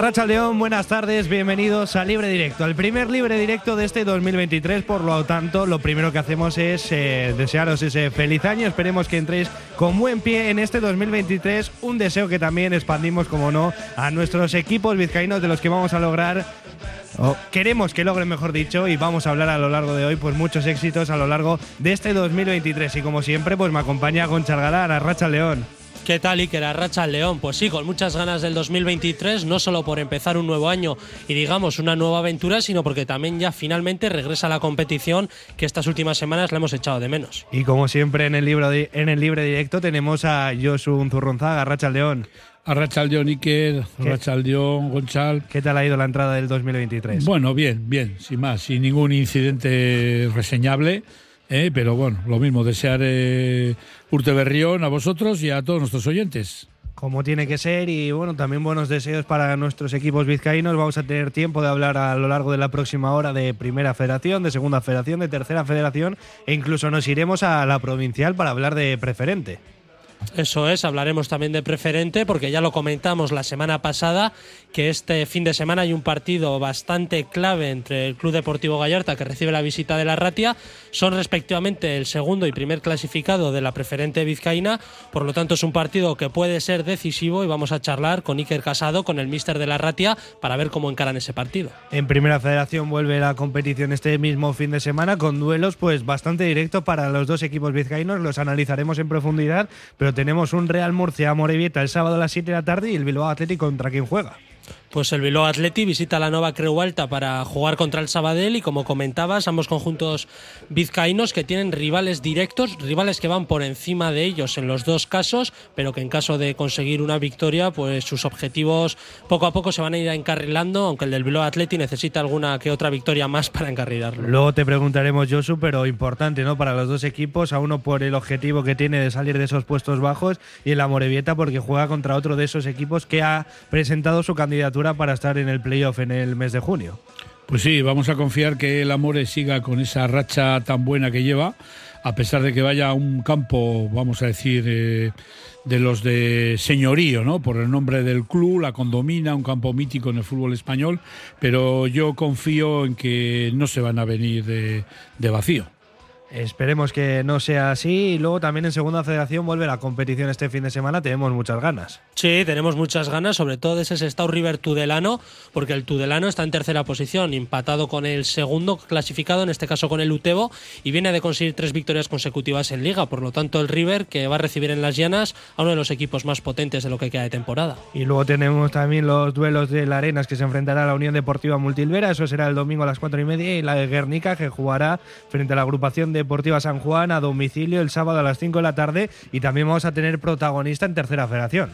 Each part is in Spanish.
Arracha León, buenas tardes, bienvenidos a Libre Directo, al primer Libre Directo de este 2023. Por lo tanto, lo primero que hacemos es eh, desearos ese feliz año. Esperemos que entréis con buen pie en este 2023. Un deseo que también expandimos, como no, a nuestros equipos vizcaínos de los que vamos a lograr o queremos que logren, mejor dicho, y vamos a hablar a lo largo de hoy, pues muchos éxitos a lo largo de este 2023. Y como siempre, pues me acompaña Gonchal Galán, Arracha León. ¿Qué tal, Iker Arracha León? Pues sí, con muchas ganas del 2023, no solo por empezar un nuevo año y digamos una nueva aventura, sino porque también ya finalmente regresa la competición que estas últimas semanas la hemos echado de menos. Y como siempre en el, libro en el libre directo tenemos a Josu Zurronzaga, Arracha León. Arrachaldeón Iker, Arrachaldeón Gonchal. ¿Qué tal ha ido la entrada del 2023? Bueno, bien, bien, sin más, sin ningún incidente reseñable. Eh, pero bueno, lo mismo, desear eh, Urteberrión a vosotros y a todos nuestros oyentes. Como tiene que ser y bueno, también buenos deseos para nuestros equipos vizcaínos. Vamos a tener tiempo de hablar a lo largo de la próxima hora de Primera Federación, de Segunda Federación, de Tercera Federación e incluso nos iremos a la provincial para hablar de preferente. Eso es, hablaremos también de preferente porque ya lo comentamos la semana pasada que este fin de semana hay un partido bastante clave entre el Club Deportivo Gallarta que recibe la visita de la Ratia, son respectivamente el segundo y primer clasificado de la preferente vizcaína, por lo tanto es un partido que puede ser decisivo y vamos a charlar con Iker Casado, con el míster de la Ratia, para ver cómo encaran ese partido. En Primera Federación vuelve la competición este mismo fin de semana con duelos pues bastante directos para los dos equipos vizcaínos, los analizaremos en profundidad, pero tenemos un Real Murcia Morevieta el sábado a las 7 de la tarde y el Bilbao Atlético contra quien juega. Pues el Bilbao Atleti visita la nueva Creu Alta para jugar contra el Sabadell y como comentabas, ambos conjuntos vizcaínos que tienen rivales directos, rivales que van por encima de ellos en los dos casos, pero que en caso de conseguir una victoria, pues sus objetivos poco a poco se van a ir encarrilando, aunque el del Bilbao Atleti necesita alguna que otra victoria más para encarrilarlo. Luego te preguntaremos, Josu, pero importante, ¿no? Para los dos equipos, a uno por el objetivo que tiene de salir de esos puestos bajos y en la Morevieta porque juega contra otro de esos equipos que ha presentado su candidatura para estar en el playoff en el mes de junio. Pues sí, vamos a confiar que el Amore siga con esa racha tan buena que lleva, a pesar de que vaya a un campo, vamos a decir, eh, de los de señorío, ¿no? Por el nombre del club, la condomina, un campo mítico en el fútbol español, pero yo confío en que no se van a venir de vacío. Esperemos que no sea así. Y luego también en Segunda Federación vuelve la competición este fin de semana. Tenemos muchas ganas. Sí, tenemos muchas ganas, sobre todo de ese Stau River Tudelano, porque el Tudelano está en tercera posición, empatado con el segundo clasificado, en este caso con el Utebo, y viene de conseguir tres victorias consecutivas en Liga. Por lo tanto, el River que va a recibir en las llanas a uno de los equipos más potentes de lo que queda de temporada. Y luego tenemos también los duelos de la Arenas que se enfrentará a la Unión Deportiva Multilvera. Eso será el domingo a las cuatro y media. Y la de Guernica que jugará frente a la agrupación de Deportiva San Juan a domicilio el sábado a las 5 de la tarde y también vamos a tener protagonista en Tercera Federación.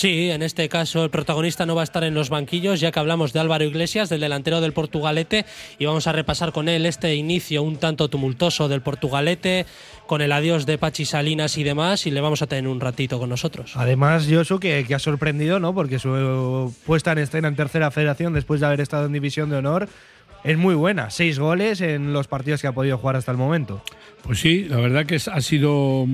Sí, en este caso el protagonista no va a estar en los banquillos, ya que hablamos de Álvaro Iglesias, del delantero del Portugalete, y vamos a repasar con él este inicio un tanto tumultuoso del Portugalete, con el adiós de Pachi Salinas y demás, y le vamos a tener un ratito con nosotros. Además, Josu, que, que ha sorprendido, ¿no? Porque su puesta en escena en Tercera Federación, después de haber estado en División de Honor, es muy buena. Seis goles en los partidos que ha podido jugar hasta el momento. Pues sí, la verdad que ha sido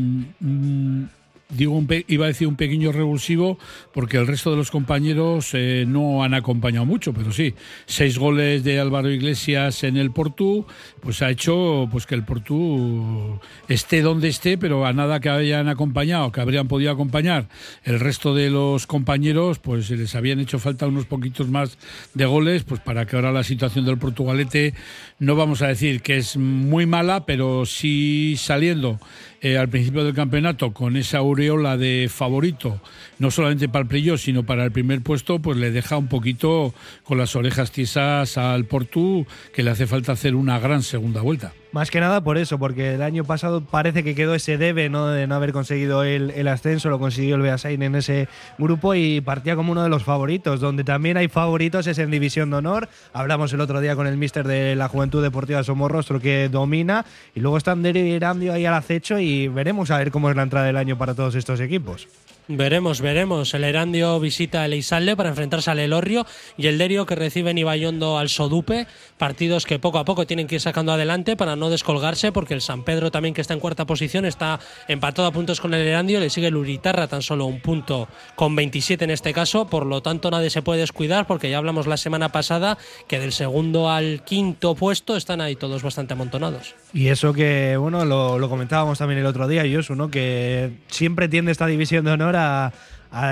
mm, mm, digo iba a decir un pequeño revulsivo porque el resto de los compañeros eh, no han acompañado mucho, pero sí, seis goles de Álvaro Iglesias en el Portú, pues ha hecho pues que el Portú esté donde esté, pero a nada que hayan acompañado, que habrían podido acompañar. El resto de los compañeros, pues les habían hecho falta unos poquitos más de goles, pues para que ahora la situación del Portugalete no vamos a decir que es muy mala, pero sí saliendo eh, al principio del campeonato con esa aureola de favorito, no solamente para el playoff, sino para el primer puesto, pues le deja un poquito con las orejas tiesas al Portu, que le hace falta hacer una gran segunda vuelta. Más que nada por eso, porque el año pasado parece que quedó ese debe ¿no? de no haber conseguido el, ascenso, lo consiguió el Beasain en ese grupo y partía como uno de los favoritos. Donde también hay favoritos es en División de Honor. Hablamos el otro día con el míster de la Juventud Deportiva Somorrostro que domina y luego están delirando ahí al acecho y veremos a ver cómo es la entrada del año para todos estos equipos. Veremos, veremos. El Erandio visita el Eisalde para enfrentarse al Elorrio y el Derio que recibe en Ibayondo al Sodupe. Partidos que poco a poco tienen que ir sacando adelante para no descolgarse, porque el San Pedro también, que está en cuarta posición, está empatado a puntos con el Erandio. Le sigue el Uritarra tan solo un punto con 27 en este caso. Por lo tanto, nadie se puede descuidar, porque ya hablamos la semana pasada que del segundo al quinto puesto están ahí todos bastante amontonados. Y eso que, bueno, lo, comentábamos también el otro día, Josu, ¿no? Que siempre tiende esta división de honor a,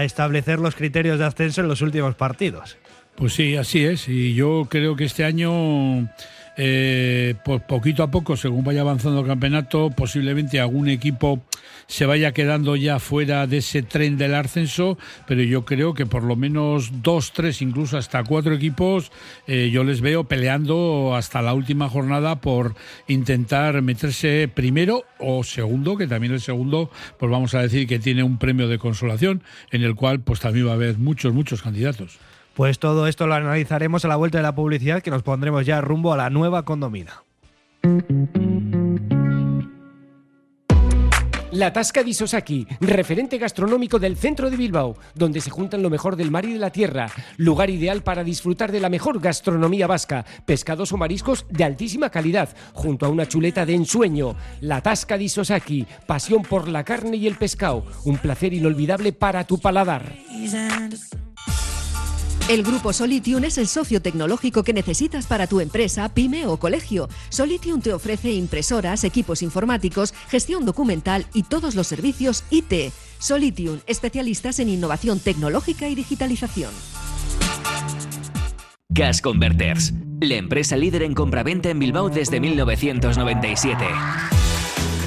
establecer los criterios de ascenso en los últimos partidos. Pues sí, así es. Y yo creo que este año eh, pues poquito a poco, según vaya avanzando el campeonato, posiblemente algún equipo se vaya quedando ya fuera de ese tren del ascenso, pero yo creo que por lo menos dos, tres, incluso hasta cuatro equipos, eh, yo les veo peleando hasta la última jornada por intentar meterse primero o segundo, que también el segundo, pues vamos a decir que tiene un premio de consolación, en el cual pues también va a haber muchos, muchos candidatos. Pues todo esto lo analizaremos a la vuelta de la publicidad que nos pondremos ya rumbo a la nueva condomina. La Tasca di Sosaki, referente gastronómico del centro de Bilbao, donde se juntan lo mejor del mar y de la tierra. Lugar ideal para disfrutar de la mejor gastronomía vasca, pescados o mariscos de altísima calidad, junto a una chuleta de ensueño. La Tasca di Sosaki, pasión por la carne y el pescado, un placer inolvidable para tu paladar. El grupo Solitium es el socio tecnológico que necesitas para tu empresa, pyme o colegio. Solitium te ofrece impresoras, equipos informáticos, gestión documental y todos los servicios IT. Solitium, especialistas en innovación tecnológica y digitalización. Gas Converters, la empresa líder en compraventa en Bilbao desde 1997.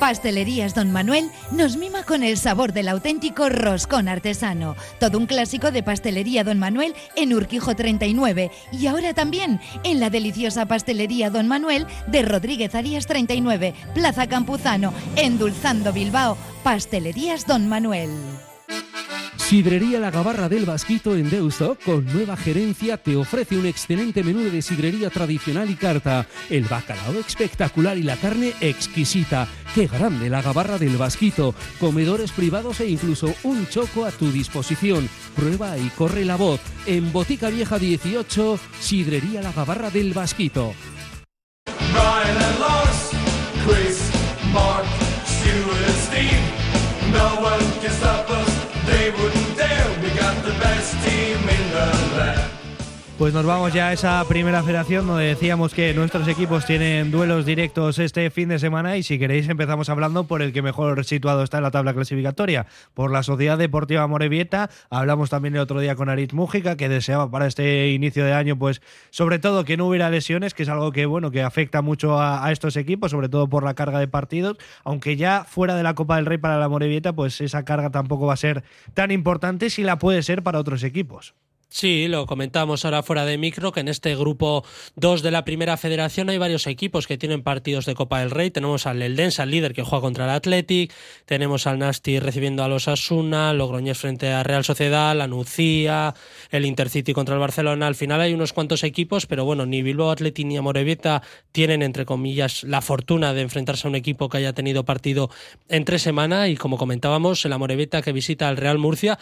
Pastelerías Don Manuel nos mima con el sabor del auténtico roscón artesano. Todo un clásico de Pastelería Don Manuel en Urquijo 39 y ahora también en la deliciosa Pastelería Don Manuel de Rodríguez Arias 39, Plaza Campuzano, endulzando Bilbao. Pastelerías Don Manuel. Sidrería La Gabarra del Vasquito en Deusto, con nueva gerencia, te ofrece un excelente menú de sidrería tradicional y carta. El bacalao espectacular y la carne exquisita. ¡Qué grande la Gabarra del Vasquito! Comedores privados e incluso un choco a tu disposición. Prueba y corre la voz. En Botica Vieja 18, Sidrería La Gabarra del Vasquito. Pues nos vamos ya a esa primera federación donde decíamos que nuestros equipos tienen duelos directos este fin de semana y si queréis empezamos hablando por el que mejor situado está en la tabla clasificatoria, por la Sociedad Deportiva Morevieta. Hablamos también el otro día con Aritz Mújica que deseaba para este inicio de año pues sobre todo que no hubiera lesiones, que es algo que bueno, que afecta mucho a, estos equipos, sobre todo por la carga de partidos, aunque ya fuera de la Copa del Rey para la Morevieta pues esa carga tampoco va a ser tan importante si la puede ser para otros equipos. Sí, lo comentábamos ahora fuera de micro, que en este grupo 2 de la primera federación hay varios equipos que tienen partidos de Copa del Rey. Tenemos al Eldense, al líder que juega contra el Athletic, tenemos al Nasti recibiendo a los Asuna, Logroñés frente a Real Sociedad, la Nucía, el Intercity contra el Barcelona. Al final hay unos cuantos equipos, pero bueno, ni Bilbao Athletic ni Amorebieta tienen, entre comillas, la fortuna de enfrentarse a un equipo que haya tenido partido entre semana y como comentábamos, el Amorebieta que visita al Real Murcia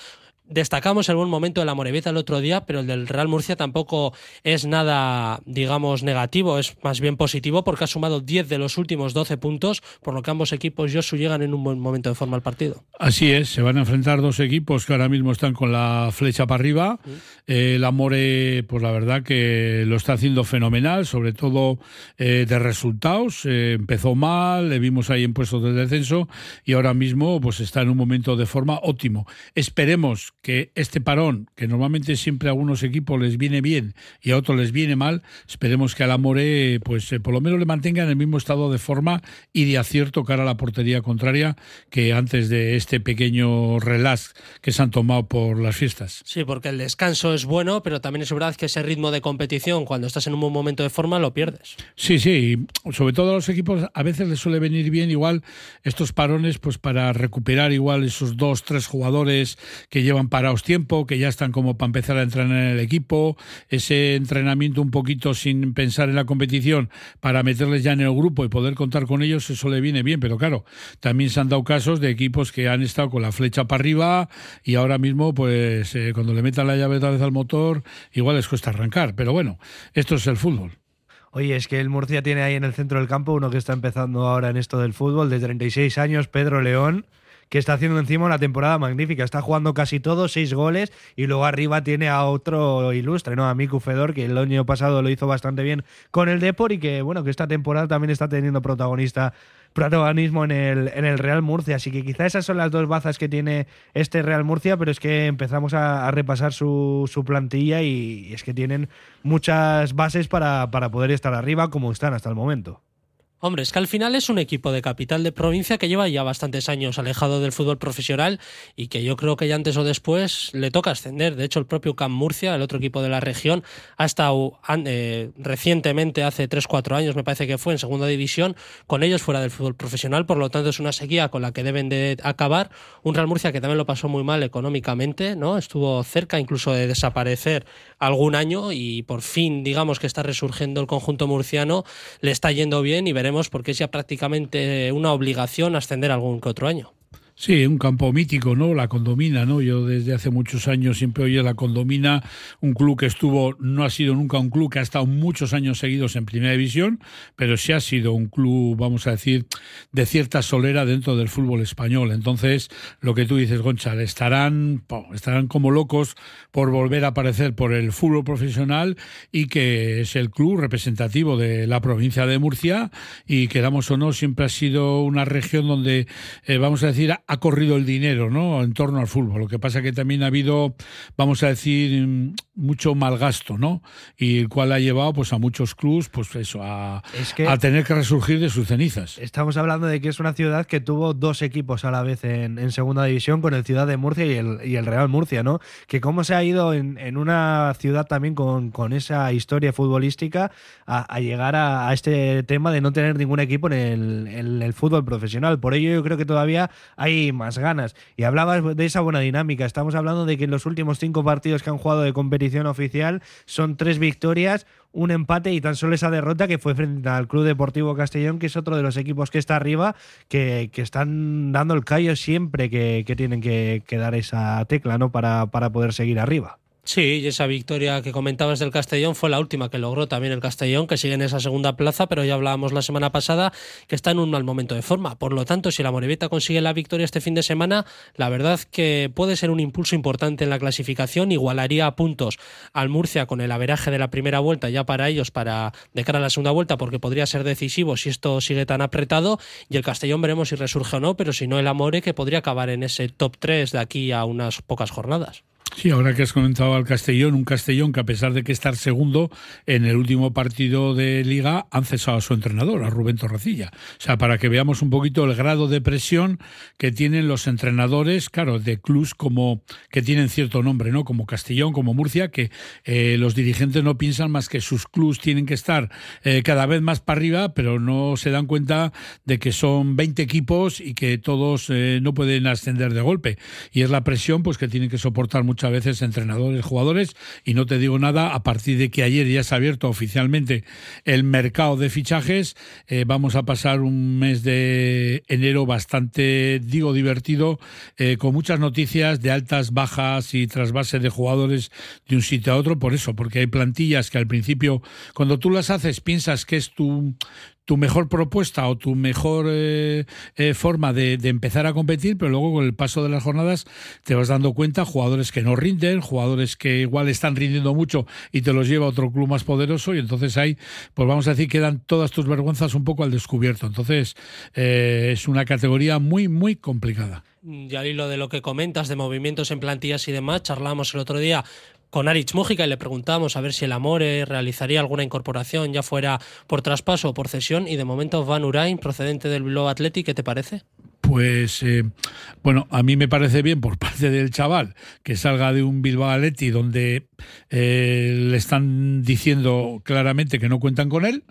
Destacamos el buen momento de la Morevita el otro día, pero el del Real Murcia tampoco es nada, digamos, negativo, es más bien positivo porque ha sumado 10 de los últimos 12 puntos, por lo que ambos equipos, Josu, llegan en un buen momento de forma al partido. Así es, se van a enfrentar dos equipos que ahora mismo están con la flecha para arriba. el Amore, pues la verdad que lo está haciendo fenomenal, sobre todo eh, de resultados. Eh, empezó mal, le vimos ahí en puestos de descenso y ahora mismo pues está en un momento de forma óptimo. Esperemos que este parón, que normalmente siempre a algunos equipos les viene bien y a otros les viene mal, esperemos que al Amore, pues eh, por lo menos le mantenga en el mismo estado de forma y de acierto cara a la portería contraria que antes de este pequeño relax que se han tomado por las fiestas. Sí, porque el descanso es bueno, pero también es verdad que ese ritmo de competición, cuando estás en un buen momento de forma, lo pierdes. Sí, sí, sobre todo a los equipos a veces les suele venir bien igual estos parones pues para recuperar igual esos dos, tres jugadores que llevan parados tiempo, que ya están como para empezar a entrenar en el equipo, ese entrenamiento un poquito sin pensar en la competición para meterles ya en el grupo y poder contar con ellos, eso le viene bien, pero claro, también se han dado casos de equipos que han estado con la flecha para arriba y ahora mismo pues eh, cuando le metan la llave otra vez al motor igual les cuesta arrancar, pero bueno, esto es el fútbol. Oye, es que el Murcia tiene ahí en el centro del campo uno que está empezando ahora en esto del fútbol, de 36 años, Pedro León, que está haciendo encima una temporada magnífica. Está jugando casi todo, seis goles, y luego arriba tiene a otro ilustre, ¿no? A Miku Fedor, que el año pasado lo hizo bastante bien con el Depor y que, bueno, que esta temporada también está teniendo protagonista protagonismo en el, en el Real Murcia. Así que quizá esas son las dos bazas que tiene este Real Murcia, pero es que empezamos a, repasar su, su plantilla y, es que tienen muchas bases para, para poder estar arriba como están hasta el momento. Hombre, es que al final es un equipo de capital de provincia que lleva ya bastantes años alejado del fútbol profesional y que yo creo que ya antes o después le toca ascender. De hecho, el propio Camp Murcia, el otro equipo de la región, ha estado eh, recientemente, hace 3-4 años me parece que fue, en segunda división, con ellos fuera del fútbol profesional. Por lo tanto, es una sequía con la que deben de acabar. Un Real Murcia que también lo pasó muy mal económicamente, ¿no? Estuvo cerca incluso de desaparecer algún año y por fin, digamos que está resurgiendo el conjunto murciano, le está yendo bien y veremos porque es ya prácticamente una obligación ascender algún que otro año. Sí, un campo mítico, ¿no? La Condomina, ¿no? Yo desde hace muchos años siempre oí la Condomina, un club que estuvo, no ha sido nunca un club que ha estado muchos años seguidos en Primera División, pero sí ha sido un club, vamos a decir, de cierta solera dentro del fútbol español. Entonces, lo que tú dices, Gonchal, estarán, estarán como locos por volver a aparecer por el fútbol profesional y que es el club representativo de la provincia de Murcia y quedamos o no, siempre ha sido una región donde, eh, vamos a decir, ha corrido el dinero ¿no? en torno al fútbol. Lo que pasa que también ha habido, vamos a decir, mucho mal gasto, ¿no? Y el cual ha llevado pues a muchos clubs pues eso, a, a tener que resurgir de sus cenizas. Estamos hablando de que es una ciudad que tuvo dos equipos a la vez en, segunda división con el Ciudad de Murcia y el, y el Real Murcia, ¿no? Que cómo se ha ido en, en una ciudad también con, con esa historia futbolística a, llegar a, este tema de no tener ningún equipo en el, en el fútbol profesional. Por ello yo creo que todavía hay más ganas. Y hablabas de esa buena dinámica. Estamos hablando de que en los últimos cinco partidos que han jugado de competición oficial son tres victorias, un empate y tan solo esa derrota que fue frente al Club Deportivo Castellón, que es otro de los equipos que está arriba, que, están dando el callo siempre que, tienen que, que, dar esa tecla ¿no? para, para poder seguir arriba. Sí, y esa victoria que comentabas del Castellón fue la última que logró también el Castellón, que sigue en esa segunda plaza, pero ya hablábamos la semana pasada que está en un mal momento de forma. Por lo tanto, si la Moribeta consigue la victoria este fin de semana, la verdad que puede ser un impulso importante en la clasificación, igualaría a puntos al Murcia con el averaje de la primera vuelta ya para ellos para de cara a la segunda vuelta, porque podría ser decisivo si esto sigue tan apretado, y el Castellón veremos si resurge o no, pero si no el Amore que podría acabar en ese top 3 de aquí a unas pocas jornadas. Sí, ahora que has comentado al Castellón, un Castellón que a pesar de que estar segundo en el último partido de liga han cesado a su entrenador, a Rubén Torrecilla. O sea, para que veamos un poquito el grado de presión que tienen los entrenadores, claro, de clubs como que tienen cierto nombre, ¿no? Como Castellón, como Murcia, que eh, los dirigentes no piensan más que sus clubs tienen que estar eh, cada vez más para arriba, pero no se dan cuenta de que son 20 equipos y que todos eh, no pueden ascender de golpe. Y es la presión pues que tienen que soportar muchas a veces entrenadores, jugadores, y no te digo nada, a partir de que ayer ya se ha abierto oficialmente el mercado de fichajes, eh, vamos a pasar un mes de enero bastante, digo, divertido, eh, con muchas noticias de altas, bajas y trasvases de jugadores de un sitio a otro, por eso, porque hay plantillas que al principio, cuando tú las haces, piensas que es tu tu mejor propuesta o tu mejor eh, eh, forma de, empezar a competir, pero luego con el paso de las jornadas te vas dando cuenta jugadores que no rinden, jugadores que igual están rindiendo mucho y te los lleva otro club más poderoso y entonces ahí, pues vamos a decir, quedan todas tus vergüenzas un poco al descubierto. Entonces eh, es una categoría muy, muy complicada. Y al hilo de lo que comentas de movimientos en plantillas y demás, charlamos el otro día con Arich Mújica y le preguntamos a ver si el Amore realizaría alguna incorporación, ya fuera por traspaso o por cesión, y de momento Van Urain, procedente del Bilbao Athletic, ¿qué te parece? Pues eh, bueno, a mí me parece bien por parte del chaval que salga de un Bilbao Athletic donde eh, le están diciendo claramente que no cuentan con él.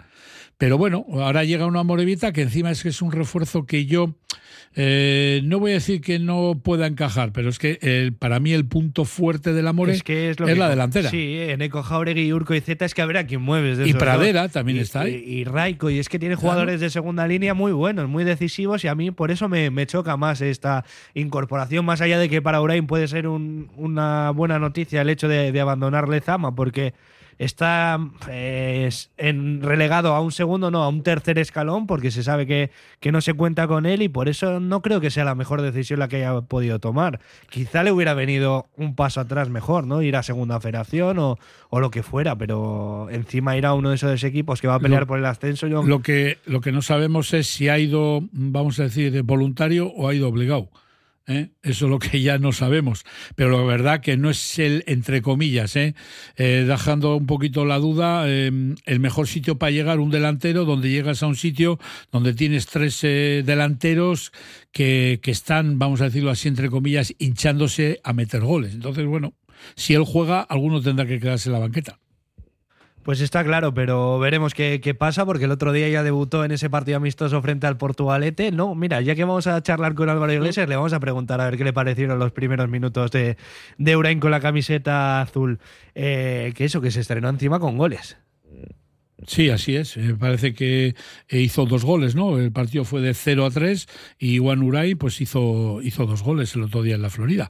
Pero bueno, ahora llega una Morevita que encima es que es un refuerzo que yo eh, no voy a decir que no pueda encajar, pero es que para mí el punto fuerte del amor es, que es, la delantera. Sí, en Eco Jauregui, Urco y Zeta es que a ver a quién mueves. y Pradera también está ahí. Y, Raico, y es que tiene jugadores de segunda línea muy buenos, muy decisivos, y a mí por eso me, choca más esta incorporación, más allá de que para Urain puede ser una buena noticia el hecho de, de abandonar Lezama, porque está en relegado a un segundo, no, a un tercer escalón, porque se sabe que, que, no se cuenta con él y por eso no creo que sea la mejor decisión la que haya podido tomar. Quizá le hubiera venido un paso atrás mejor, ¿no? Ir a segunda federación o, o lo que fuera, pero encima ir a uno de esos equipos que va a pelear por el ascenso. Lo, que, lo que no sabemos es si ha ido, vamos a decir, voluntario o ha ido obligado. ¿Eh? Eso es lo que ya no sabemos. Pero la verdad que no es el, entre comillas, ¿eh? eh dejando un poquito la duda, em, el mejor sitio para llegar, un delantero, donde llegas a un sitio donde tienes tres eh, delanteros que, que están, vamos a decirlo así, entre comillas, hinchándose a meter goles. Entonces, bueno, si él juega, alguno tendrá que quedarse en la banqueta. Pues está claro, pero veremos qué, pasa, porque el otro día ya debutó en ese partido amistoso frente al Portugalete. No, mira, ya que vamos a charlar con Álvaro Iglesias, le vamos a preguntar a ver qué le parecieron los primeros minutos de, de Urain con la camiseta azul. Eh, que eso, que se estrenó encima con goles. Sí, así es. Me parece que eh, hizo dos goles, ¿no? El partido fue de 0 a 3 y Juan Uray pues hizo, hizo dos goles el otro día en la Florida.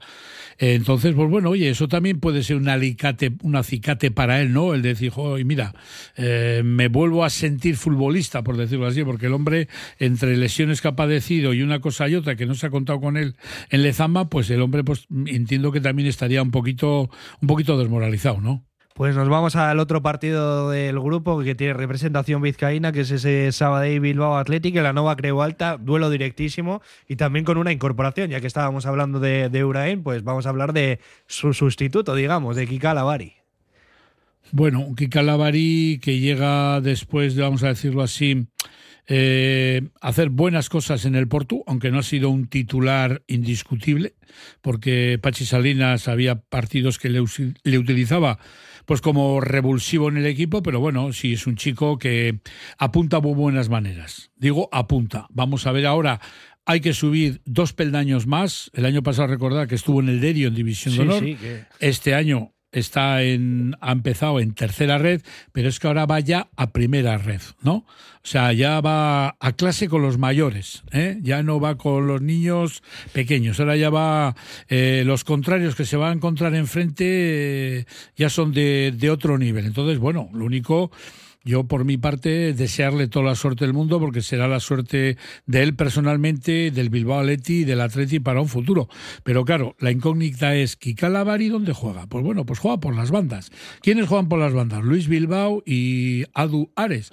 Entonces, pues bueno, oye, eso también puede ser un alicate, un acicate para él, ¿no? El decir, oye, mira, eh, me vuelvo a sentir futbolista, por decirlo así, porque el hombre, entre lesiones que ha padecido y una cosa y otra que no se ha contado con él en Lezama, pues el hombre, pues entiendo que también estaría un poquito, un poquito desmoralizado, ¿no? Pues nos vamos al otro partido del grupo que tiene representación vizcaína, que es ese Sabadell Bilbao Athletic, la Nova Creu Alta, duelo directísimo y también con una incorporación, ya que estábamos hablando de, de pues vamos a hablar de su sustituto, digamos, de Kika Lavari. Bueno, Kika Lavari que llega después, de, vamos a decirlo así, eh, hacer buenas cosas en el Porto, aunque no ha sido un titular indiscutible, porque Pachi Salinas había partidos que le, le utilizaba pues como revulsivo en el equipo, pero bueno, sí es un chico que apunta muy buenas maneras. Digo, apunta. Vamos a ver ahora hay que subir dos peldaños más. El año pasado recordad que estuvo en el Derio en División de Honor. Este año está en, ha empezado en tercera red, pero es que ahora va ya a primera red, ¿no? O sea, ya va a clase con los mayores, ¿eh? ya no va con los niños pequeños, ahora ya va, eh, los contrarios que se van a encontrar enfrente eh, ya son de, de otro nivel. Entonces, bueno, lo único yo, por mi parte, desearle toda la suerte del mundo porque será la suerte de él personalmente, del Bilbao Atleti y del Atleti para un futuro. Pero claro, la incógnita es, ¿Kika Lavari dónde juega? Pues bueno, pues juega por las bandas. ¿Quiénes juegan por las bandas? Luis Bilbao y Adu Ares.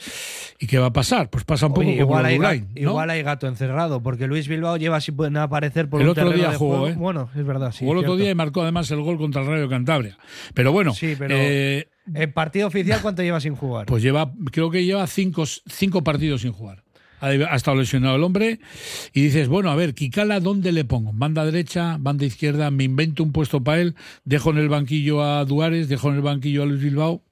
¿Y qué va a pasar? Pues pasa un poco como igual, hay gato, igual hay gato encerrado, porque Luis Bilbao lleva si pueden aparecer por el un otro día jugó, ¿eh? Bueno, es verdad, sí. Jugó el otro día y marcó además el gol contra el Rayo Cantabria. Pero bueno, sí, pero... Eh, ¿En partido oficial cuánto lleva sin jugar? Pues lleva, creo que lleva cinco, cinco partidos sin jugar. Ha, estado lesionado el hombre y dices, bueno, a ver, Kikala, ¿dónde le pongo? Banda derecha, banda izquierda, me invento un puesto para él, dejo en el banquillo a Duárez, dejo en el banquillo a Luis Bilbao,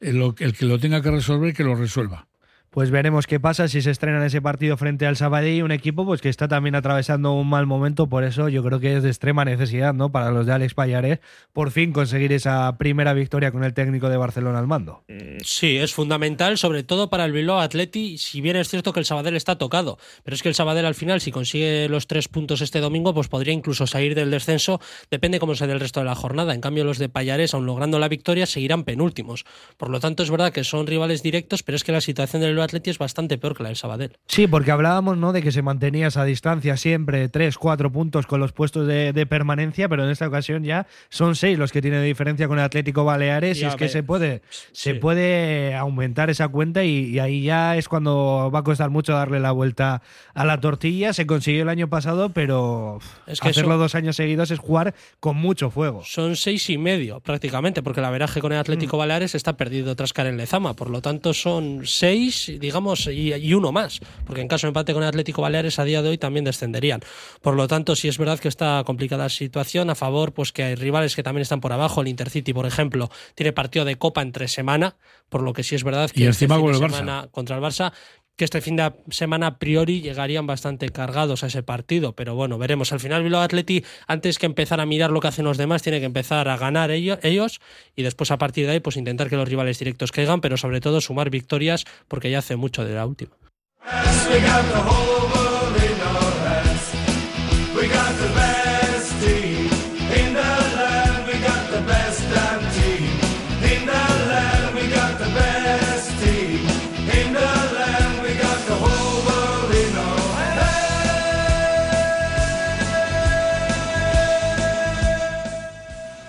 el, el que lo tenga que resolver, que lo resuelva pues veremos qué pasa si se estrena en ese partido frente al Sabadell, un equipo pues que está también atravesando un mal momento, por eso yo creo que es de extrema necesidad, ¿no? Para los de Alex Payares por fin conseguir esa primera victoria con el técnico de Barcelona al mando. Sí, es fundamental, sobre todo para el Bilbao Atleti, si bien es cierto que el Sabadell está tocado, pero es que el Sabadell al final si consigue los tres puntos este domingo, pues podría incluso salir del descenso, depende cómo sea el resto de la jornada. En cambio los de Payares, aun logrando la victoria, seguirán penúltimos. Por lo tanto es verdad que son rivales directos, pero es que la situación del Bilbao Atleti es bastante peor que la del Sabadell. Sí, porque hablábamos ¿no? de que se mantenía esa distancia siempre, 3, 4 puntos con los puestos de, de permanencia, pero en esta ocasión ya son 6 los que tiene diferencia con el Atlético Baleares y Ya es que se puede, se puede aumentar esa cuenta y, y ahí ya es cuando va a costar mucho darle la vuelta a la tortilla. Se consiguió el año pasado, pero Es que hacerlo dos años seguidos es jugar con mucho fuego. Son seis y medio prácticamente, porque el averaje con el Atlético Mm. Baleares está perdido tras caer en Lezama. Por lo tanto, son digamos, y, y uno más. Porque en caso de empate con el Atlético Baleares a día de hoy también descenderían. Por lo tanto, sí es verdad que está complicada la situación. A favor, pues que hay rivales que también están por abajo. El Intercity, por ejemplo, tiene partido de Copa entre semana. Por lo que sí es verdad que Y este encima con de Barça. semana contra el Barça que este fin de semana a priori llegarían bastante cargados a ese partido, pero bueno, veremos. Al final Bilbao Atleti, antes que empezar a mirar lo que hacen los demás, tiene que empezar a ganar ello- ellos y después a partir de ahí pues intentar que los rivales directos caigan, pero sobre todo sumar victorias porque ya hace mucho de la última.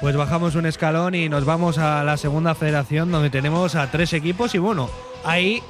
Pues bajamos un escalón y nos vamos a la segunda federación donde tenemos a tres equipos y bueno, ahí,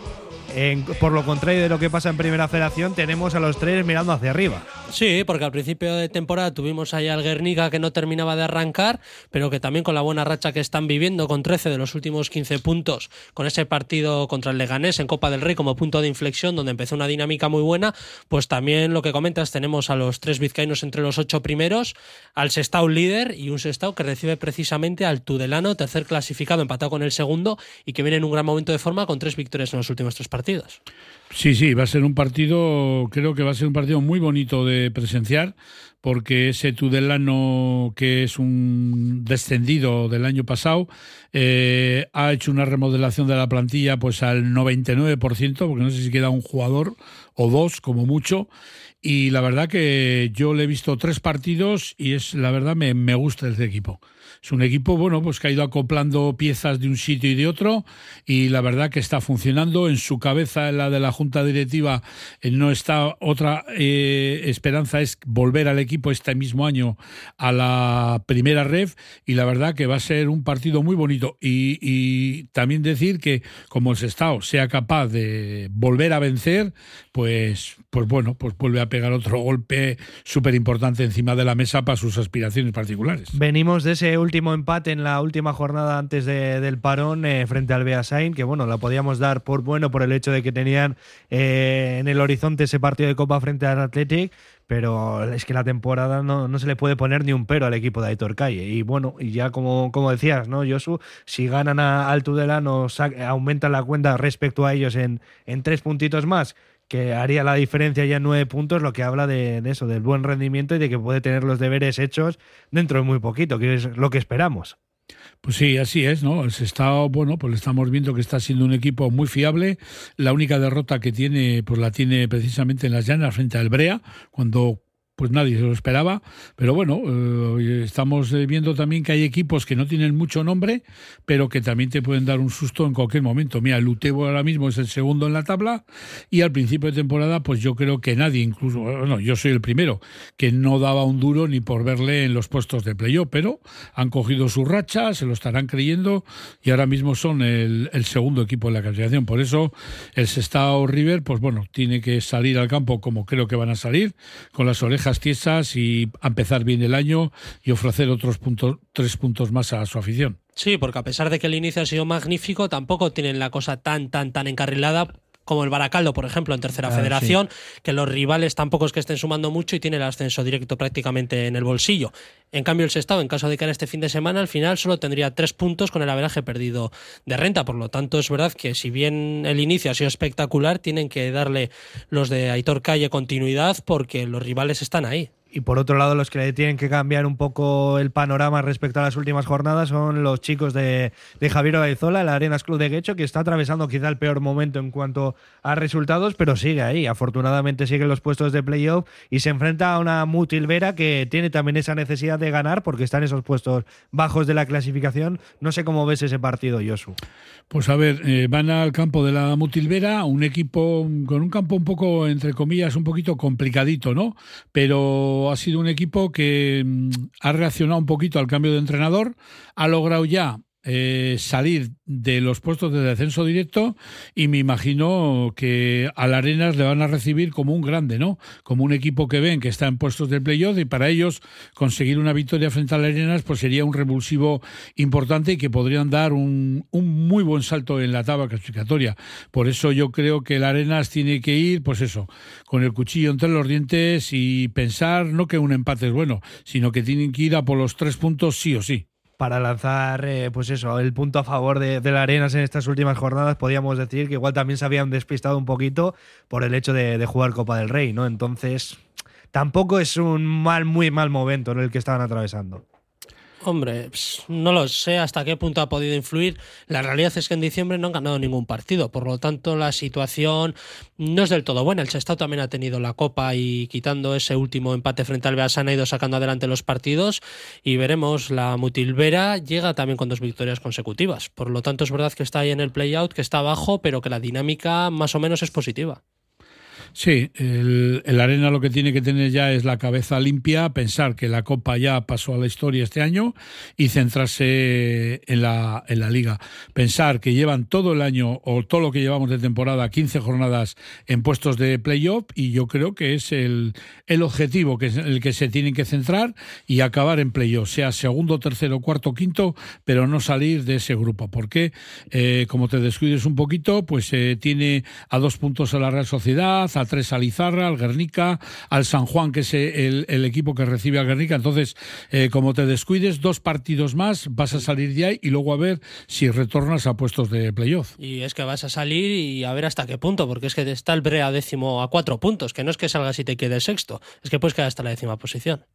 por lo contrario de lo que pasa en primera federación, tenemos a los tres mirando hacia arriba. Sí, porque al principio de temporada tuvimos ahí al Guernica que no terminaba de arrancar, pero que también con la buena racha que están viviendo, con 13 de los últimos 15 puntos, con ese partido contra el Leganés en Copa del Rey como punto de inflexión, donde empezó una dinámica muy buena, pues también lo que comentas, tenemos a los tres vizcaínos entre los ocho primeros, al Sestao líder y un Sestao que recibe precisamente al Tudelano, tercer clasificado, empatado con el segundo, y que viene en un gran momento de forma con tres victorias en los últimos tres partidos. Sí, sí, va a ser un partido, creo que va a ser un partido muy bonito de presenciar, porque ese Tudelano, que es un descendido del año pasado, eh, ha hecho una remodelación de la plantilla pues al 99%, porque no sé si queda un jugador o dos, como mucho. Y la verdad que yo le he visto tres partidos y es la verdad me, me gusta este equipo. Es un equipo, bueno, pues que ha ido acoplando piezas de un sitio y de otro y la verdad que está funcionando. En su cabeza, en la de la Junta Directiva, eh, no está otra eh, esperanza, es volver al equipo este mismo año a la primera ref y la verdad que va a ser un partido muy bonito. Y, también decir que como el Sestao sea capaz de volver a vencer, pues, pues bueno, pues vuelve a pegar otro golpe súper importante encima de la mesa para sus aspiraciones particulares. Venimos de ese último empate en la última jornada antes de- del parón eh, frente al Beasain, que bueno, la podíamos dar por bueno por el hecho de que tenían eh, en el horizonte ese partido de Copa frente al Athletic, pero es que la temporada no, no se le puede poner ni un pero al equipo de Aitor Calle. Y bueno, y ya como, como decías, ¿no, Josu? Si ganan a, al Tudelano, aumentan la cuenta respecto a ellos en, en tres puntitos más que haría la diferencia ya en nueve puntos, lo que habla de, eso, del buen rendimiento y de que puede tener los deberes hechos dentro de muy poquito, que es lo que esperamos. Pues sí, así es, ¿no? El Sestao, bueno, pues estamos viendo que está siendo un equipo muy fiable. La única derrota que tiene, pues la tiene precisamente en las llanas frente al Brea, cuando pues nadie se lo esperaba. Pero bueno, eh, estamos eh, viendo también que hay equipos que no tienen mucho nombre, pero que también te pueden dar un susto en cualquier momento. Mira, el Utebo ahora mismo es el segundo en la tabla y al principio de temporada, pues yo creo que nadie, incluso, bueno, yo soy el primero, que no daba un duro ni por verle en los puestos de playoff, pero han cogido su racha, se lo estarán creyendo y ahora mismo son el, el segundo equipo de la clasificación. Por eso el Sestao River, pues bueno, tiene que salir al campo como creo que van a salir, con las orejas tiesas y empezar bien el año y ofrecer otros puntos, tres puntos más a su afición. Sí, porque a pesar de que el inicio ha sido magnífico, tampoco tienen la cosa tan, tan, tan encarrilada como el Baracaldo, por ejemplo, en tercera Ah, federación, que los rivales tampoco es que estén sumando mucho y tiene el ascenso directo prácticamente en el bolsillo. En cambio, el Sestao, en caso de que era este fin de semana, al final solo tendría tres puntos con el averaje perdido de renta. Por lo tanto, es verdad que si bien el inicio ha sido espectacular, tienen que darle los de Aitor Calle continuidad porque los rivales están ahí. Y por otro lado, los que le tienen que cambiar un poco el panorama respecto a las últimas jornadas son los chicos de, de Javier Baizola, el Arenas Club de Guecho, que está atravesando quizá el peor momento en cuanto a resultados, pero sigue ahí. Afortunadamente sigue en los puestos de playoff y se enfrenta a una Mutilvera que tiene también esa necesidad de ganar porque está en esos puestos bajos de la clasificación. No sé cómo ves ese partido, Josu. Pues a ver, eh, van al campo de la Mutilvera, un equipo con un campo un poco, entre comillas, un poquito complicadito, ¿no? Pero ha sido un equipo que mm, ha reaccionado un poquito al cambio de entrenador, ha logrado ya eh, salir de los puestos de descenso directo y me imagino que al Arenas le van a recibir como un grande, ¿no? Como un equipo que ven que está en puestos de playoff y para ellos conseguir una victoria frente al Arenas pues sería un revulsivo importante y que podrían dar un, muy buen salto en la tabla clasificatoria. Por eso yo creo que el Arenas tiene que ir, pues eso, con el cuchillo entre los dientes y pensar no que un empate es bueno, sino que tienen que ir a por los tres puntos sí o sí para lanzar, eh, pues eso, el punto a favor de, de, la Arenas en estas últimas jornadas, podríamos decir que igual también se habían despistado un poquito por el hecho de, de, jugar Copa del Rey, ¿no? Entonces, tampoco es un mal, muy mal momento en el que estaban atravesando. Hombre, no lo sé hasta qué punto ha podido influir. La realidad es que en diciembre no han ganado ningún partido, por lo tanto la situación no es del todo buena. El Sestao también ha tenido la copa y quitando ese último empate frente al Beasan ha ido sacando adelante los partidos y veremos la Mutilvera llega también con dos victorias consecutivas. Por lo tanto es verdad que está ahí en el play-out, que está abajo, pero que la dinámica más o menos es positiva. Sí, el, el, Arena lo que tiene que tener ya es la cabeza limpia, pensar que la Copa ya pasó a la historia este año y centrarse en la, en la Liga. Pensar que llevan todo el año o todo lo que llevamos de temporada, 15 jornadas en puestos de playoff y yo creo que es el, el objetivo que es el que se tienen que centrar y acabar en playoff, sea segundo, tercero, cuarto, quinto, pero no salir de ese grupo. Porque eh, como te descuides un poquito, pues eh, tiene a dos puntos a la Real Sociedad, a tres al Izarra, al Guernica, al San Juan, que es el, el equipo que recibe al Guernica. Entonces, eh, como te descuides, dos partidos más, vas a salir de ahí y luego a ver si retornas a puestos de playoff. Y es que vas a salir y a ver hasta qué punto, porque es que está el Brea décimo a cuatro puntos, que no es que salgas y te quedes sexto, es que puedes quedar hasta la décima posición.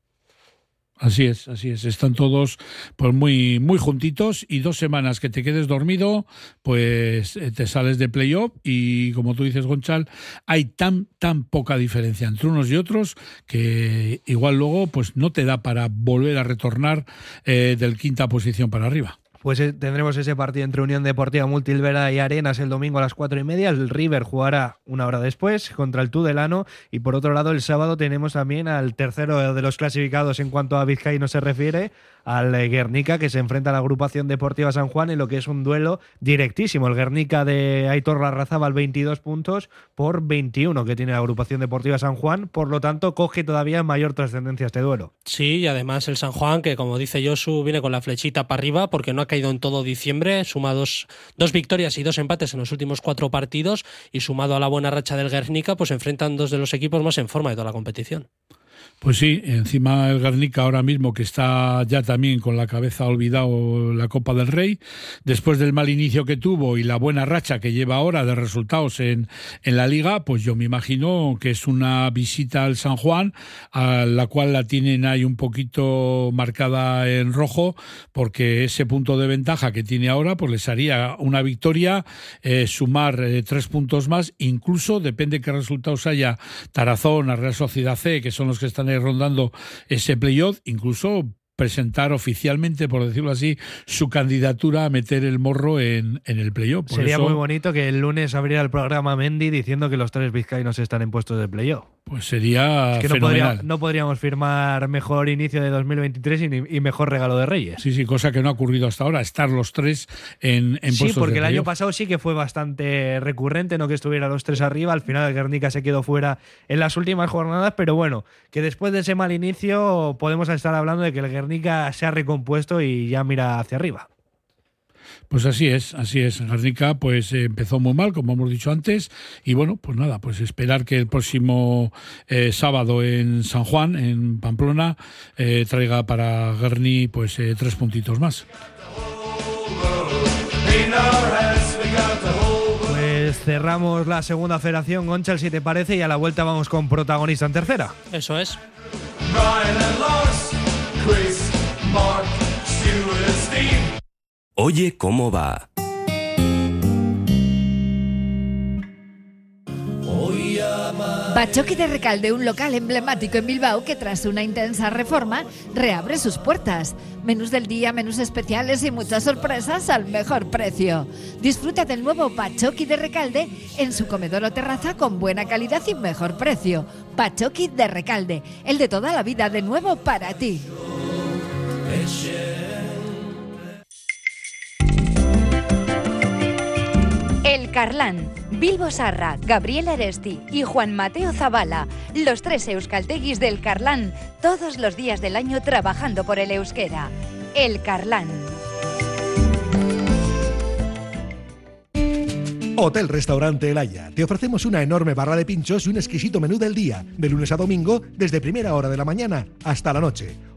Así es, así es. Están todos pues muy, muy juntitos y dos semanas que te quedes dormido, pues eh, te sales de playoff y como tú dices, Gonchal, hay tan, tan poca diferencia entre unos y otros que igual luego pues no te da para volver a retornar eh, del quinta posición para arriba pues tendremos ese partido entre Unión Deportiva Multilvera y Arenas el domingo a las cuatro y media. El River jugará una hora después contra el Tudelano. Y por otro lado, el sábado tenemos también al tercero de los clasificados en cuanto a Vizcay se refiere, al Guernica, que se enfrenta a la agrupación deportiva San Juan en lo que es un duelo directísimo. El Guernica de Aitor Larrazábal, 22 puntos por 21 que tiene la agrupación deportiva San Juan. Por lo tanto, coge todavía mayor trascendencia este duelo. Sí, y además el San Juan, que como dice Josu, viene con la flechita para arriba porque no ha caído en todo diciembre, suma dos, dos victorias y dos empates en los últimos cuatro partidos y sumado a la buena racha del Guernica, pues enfrentan dos de los equipos más en forma de toda la competición. Pues sí, encima el Guernica ahora mismo que está ya también con la cabeza olvidado la Copa del Rey, después del mal inicio que tuvo y la buena racha que lleva ahora de resultados en, en la liga, pues yo me imagino que es una visita al San Juan, a la cual la tienen ahí un poquito marcada en rojo, porque ese punto de ventaja que tiene ahora, pues les haría una victoria, eh, sumar eh, tres puntos más, incluso depende qué resultados haya Tarazón, a Real Sociedad C, que son los que están rondando ese playoff, incluso presentar oficialmente, por decirlo así, su candidatura a meter el morro en, en el playoff. Sería eso, muy bonito que el lunes abriera el programa Mendy diciendo que los tres vizcaínos están en puestos de playoff. Pues sería es que no, podría, no, podríamos firmar mejor inicio de 2023 y, y, mejor regalo de Reyes. Sí, sí, cosa que no ha ocurrido hasta ahora, estar los tres en, en sí, porque de el año pasado sí que fue bastante recurrente, no que estuviera los tres arriba, al final el Guernica se quedó fuera en las últimas jornadas, pero bueno, que después de ese mal inicio podemos estar hablando de que el Guernica se ha recompuesto y ya mira hacia arriba. Pues así es, así es. Guernica pues eh, empezó muy mal, como hemos dicho antes, y bueno, pues nada, pues esperar que el próximo eh, sábado en San Juan, en Pamplona, eh, traiga para Guerni pues tres puntitos más. Pues cerramos la segunda federación, Gonchal, si te parece, y a la vuelta vamos con protagonista en tercera. Eso es. Oye cómo va. Bachoqui de Recalde, un local emblemático en Bilbao que tras una intensa reforma reabre sus puertas. Menús del día, menús especiales y muchas sorpresas al mejor precio. Disfruta del nuevo Bachoqui de Recalde en su comedor o terraza con buena calidad y mejor precio. Bachoqui de Recalde, el de toda la vida de nuevo para ti. El Carlán, Bilbo Sarra, Gabriel Aresti y Juan Mateo Zavala, los tres euskalteguis del Carlán, todos los días del año trabajando por el euskera. El Carlán. Hotel Restaurante El Haya. Te ofrecemos una enorme barra de pinchos y un exquisito menú del día, de lunes a domingo, desde primera hora de la mañana hasta la noche.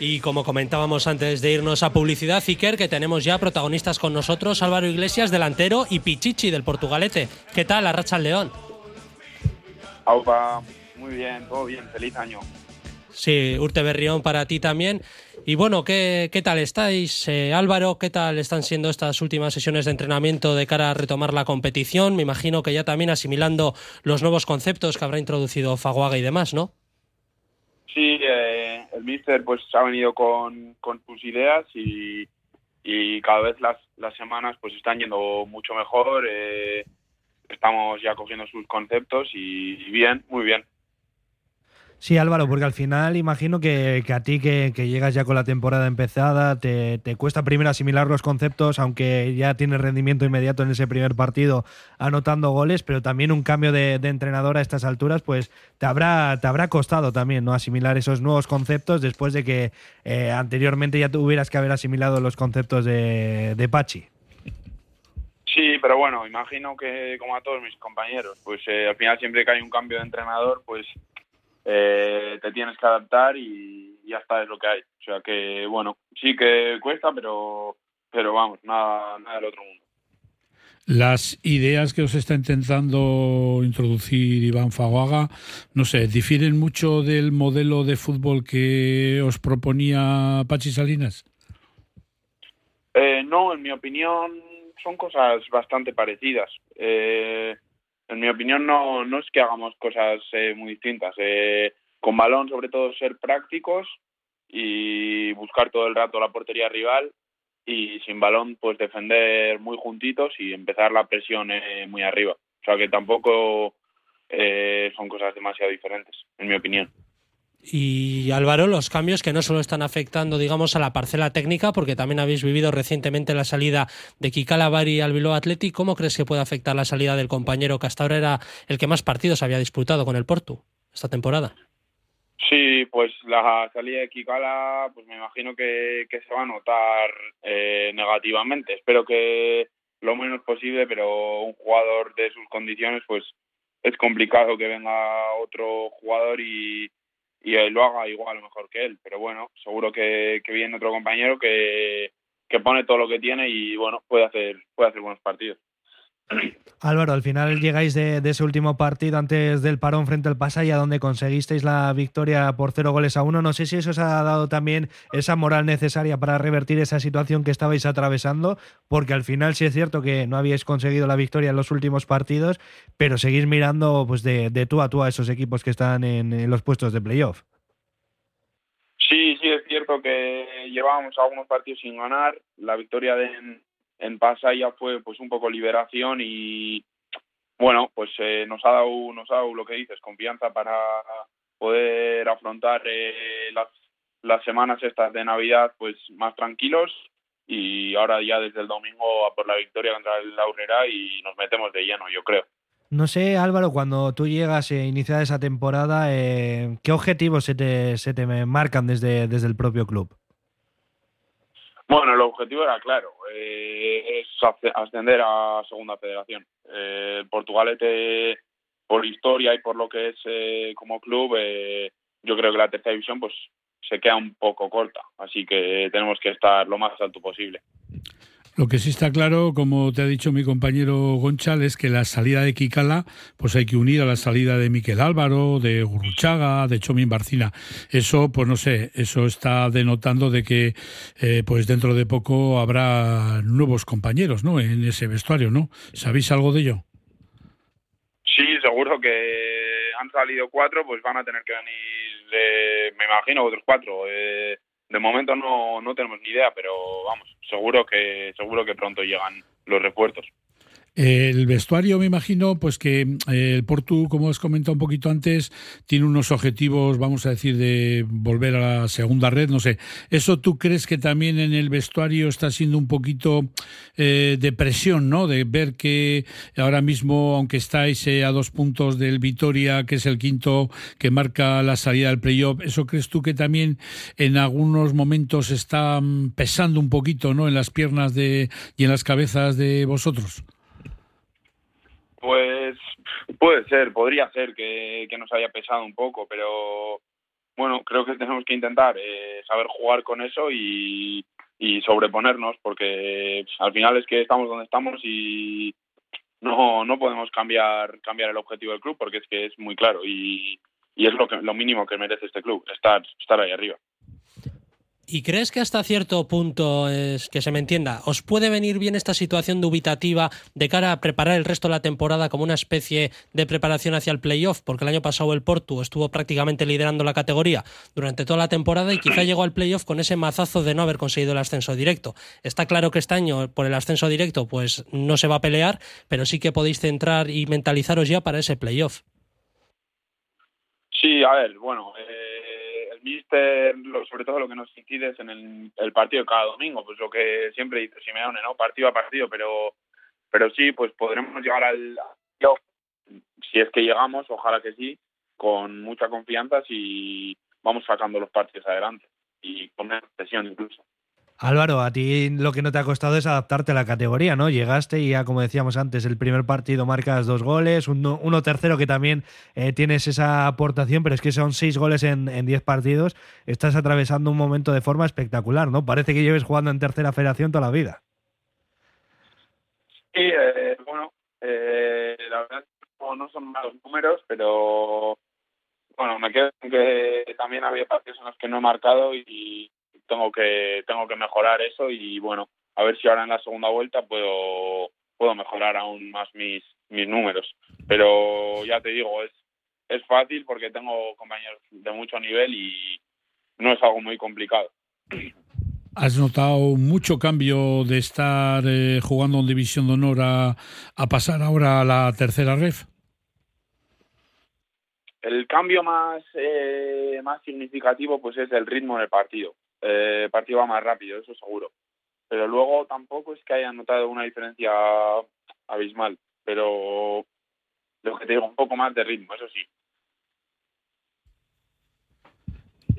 Y como comentábamos antes de irnos a publicidad, Iker, que tenemos ya protagonistas con nosotros, Álvaro Iglesias, delantero, y Pichichi, del Portugalete. ¿Qué tal, Arracha al León? Aupa, muy bien, todo bien, feliz año. Sí, Urte Berrión para ti también. Y bueno, ¿qué, qué tal estáis? Eh, Álvaro, ¿qué tal están siendo estas últimas sesiones de entrenamiento de cara a retomar la competición? Me imagino que ya también asimilando los nuevos conceptos que habrá introducido Faguaga y demás, ¿no? Sí, eh, el míster pues ha venido con, con sus ideas y, y cada vez las, las semanas pues están yendo mucho mejor. eh, estamos ya cogiendo sus conceptos y, y bien, muy bien. Sí, Álvaro, porque al final imagino que, que a ti que, que llegas ya con la temporada empezada, te, te cuesta primero asimilar los conceptos, aunque ya tienes rendimiento inmediato en ese primer partido anotando goles, pero también un cambio de, de entrenador a estas alturas, pues te habrá, te habrá costado también no asimilar esos nuevos conceptos después de que eh, anteriormente ya tuvieras que haber asimilado los conceptos de, de Pachi. Sí, pero bueno, imagino que como a todos mis compañeros, pues eh, al final siempre que hay un cambio de entrenador, pues eh, te tienes que adaptar y ya está, es lo que hay. O sea que, bueno, sí que cuesta, pero, pero vamos, nada, nada del otro mundo. Las ideas que os está intentando introducir Iván Faguaga, no sé, difieren mucho del modelo de fútbol que os proponía Pachi Salinas. Eh, no, en mi opinión son cosas bastante parecidas. Eh, en mi opinión no, no es que hagamos cosas eh, muy distintas. Eh, con balón sobre todo ser prácticos y buscar todo el rato la portería rival y sin balón pues defender muy juntitos y empezar la presión eh, muy arriba. O sea que tampoco eh, son cosas demasiado diferentes, en mi opinión. Y Álvaro, los cambios que no solo están afectando, digamos, a la parcela técnica, porque también habéis vivido recientemente la salida de Kikala Bari al Bilbao Athletic, ¿cómo crees que puede afectar la salida del compañero que hasta ahora era el que más partidos había disputado con el Porto esta temporada? Sí, pues la salida de Kikala, pues me imagino que, que se va a notar eh, negativamente. Espero que lo menos posible, pero un jugador de sus condiciones, pues es complicado que venga otro jugador y, y él lo haga igual o mejor que él. Pero bueno, seguro que, que viene otro compañero que, que pone todo lo que tiene y bueno, puede hacer, puede hacer buenos partidos. Álvaro, al final llegáis de, ese último partido antes del parón frente al Pasaya, donde conseguisteis la victoria por cero goles a uno. No sé si eso os ha dado también esa moral necesaria para revertir esa situación que estabais atravesando, porque al final sí es cierto que no habíais conseguido la victoria en los últimos partidos, pero seguís mirando pues de, de tú a tú a esos equipos que están en, en los puestos de playoff. Sí, sí, es cierto que llevábamos algunos partidos sin ganar. La victoria de, en, en Pasaya fue pues un poco liberación y bueno, pues eh, nos ha dado nos ha dado lo que dices, confianza para poder afrontar eh, las, las semanas estas de Navidad pues más tranquilos y ahora ya desde el domingo a por la victoria contra el Aurrera y nos metemos de lleno, yo creo. No sé, Álvaro, cuando tú llegas e iniciar esa temporada, eh, ¿qué objetivos se te, se te marcan desde, desde el propio club? Bueno, el objetivo era claro, eh, es asce- ascender a Segunda Federación. Eh, Portugalete, por historia y por lo que es eh, como club, eh, yo creo que la tercera división pues se queda un poco corta, así que tenemos que estar lo más alto posible. Lo que sí está claro, como te ha dicho mi compañero Gonchal, es que la salida de Kikala, pues hay que unir a la salida de Miquel Álvaro, de Gurruchaga, de Chomín Barcina. Eso, pues no sé, eso está denotando de que, eh, pues dentro de poco habrá nuevos compañeros, ¿no? En ese vestuario, ¿no? ¿Sabéis algo de ello? Sí, seguro que han salido cuatro, pues van a tener que venir, eh, me imagino, otros cuatro. Eh, de momento no, no tenemos ni idea, pero vamos, seguro que seguro que pronto llegan los refuerzos. El vestuario, me imagino, pues que eh, el Portu, como has comentado un poquito antes, tiene unos objetivos, vamos a decir, de volver a la segunda red, no sé. ¿Eso tú crees que también en el vestuario está siendo un poquito eh, de presión, ¿no? De ver que ahora mismo, aunque estáis eh, a dos puntos del Vitoria, que es el quinto que marca la salida del playoff, ¿eso crees tú que también en algunos momentos está pesando un poquito, ¿no? En las piernas de, y en las cabezas de vosotros? Pues puede ser, podría ser que, nos haya pesado un poco, pero bueno, creo que tenemos que intentar eh, saber jugar con eso y, y sobreponernos, porque al final es que estamos donde estamos y no, no podemos cambiar, cambiar el objetivo del club, porque es que es muy claro y, y es lo, que, lo mínimo que merece este club, estar, estar ahí arriba. ¿Y crees que hasta cierto punto, es que se me entienda, os puede venir bien esta situación dubitativa de cara a preparar el resto de la temporada como una especie de preparación hacia el playoff? Porque el año pasado el Portu estuvo prácticamente liderando la categoría durante toda la temporada y quizá llegó al playoff con ese mazazo de no haber conseguido el ascenso directo. Está claro que este año, por el ascenso directo, pues no se va a pelear, pero sí que podéis centrar y mentalizaros ya para ese playoff. Sí, a ver, bueno, eh, el míster, sobre todo lo que nos incide es en el, el partido cada domingo, pues lo que siempre dice Simeone, ¿no? Partido a partido, pero, pero sí, pues podremos llegar al si es que llegamos, ojalá que sí, con mucha confianza si vamos sacando los partidos adelante y con menos presión incluso. Álvaro, a ti lo que no te ha costado es adaptarte a la categoría, ¿no? Llegaste y ya, como decíamos antes, el primer partido marcas dos goles, uno, uno tercero que también eh, tienes esa aportación, pero es que son seis goles en, en diez partidos. Estás atravesando un momento de forma espectacular, ¿no? Parece que lleves jugando en tercera federación toda la vida. Sí, eh, bueno, eh, la verdad no, son malos números, pero bueno, me quedo con que también había partidos en los que no he marcado y tengo que tengo que mejorar eso y bueno, a ver si ahora en la segunda vuelta puedo puedo mejorar aún más mis mis números. Pero ya te digo, es es fácil porque tengo compañeros de mucho nivel y no es algo muy complicado. ¿Has notado mucho cambio de estar eh, jugando en División de Honor a, a pasar ahora a la tercera ref? El cambio más eh, más significativo pues es el ritmo del partido. Eh, partido va más rápido, eso seguro. Pero luego tampoco es que haya notado una diferencia abismal. Pero lo que te digo, un poco más de ritmo, eso sí.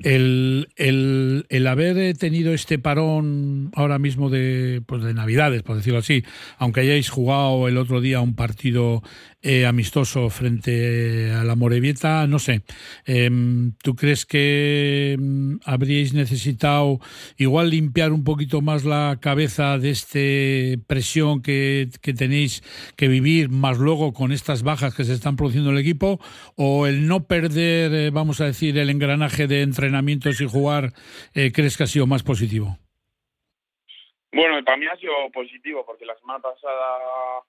El, el, el haber tenido este parón ahora mismo de, pues de Navidades, por decirlo así, aunque hayáis jugado el otro día un partido eh, amistoso frente a la Morevieta, no sé, em, ¿tú crees que em, habríais necesitado igual limpiar un poquito más la cabeza de esta presión que, tenéis que vivir, más luego con estas bajas que se están produciendo en el equipo, o el no perder, eh, vamos a decir, el engranaje de entrenamientos y jugar, eh, crees que ha sido más positivo? Bueno, para mí ha sido positivo porque la semana pasada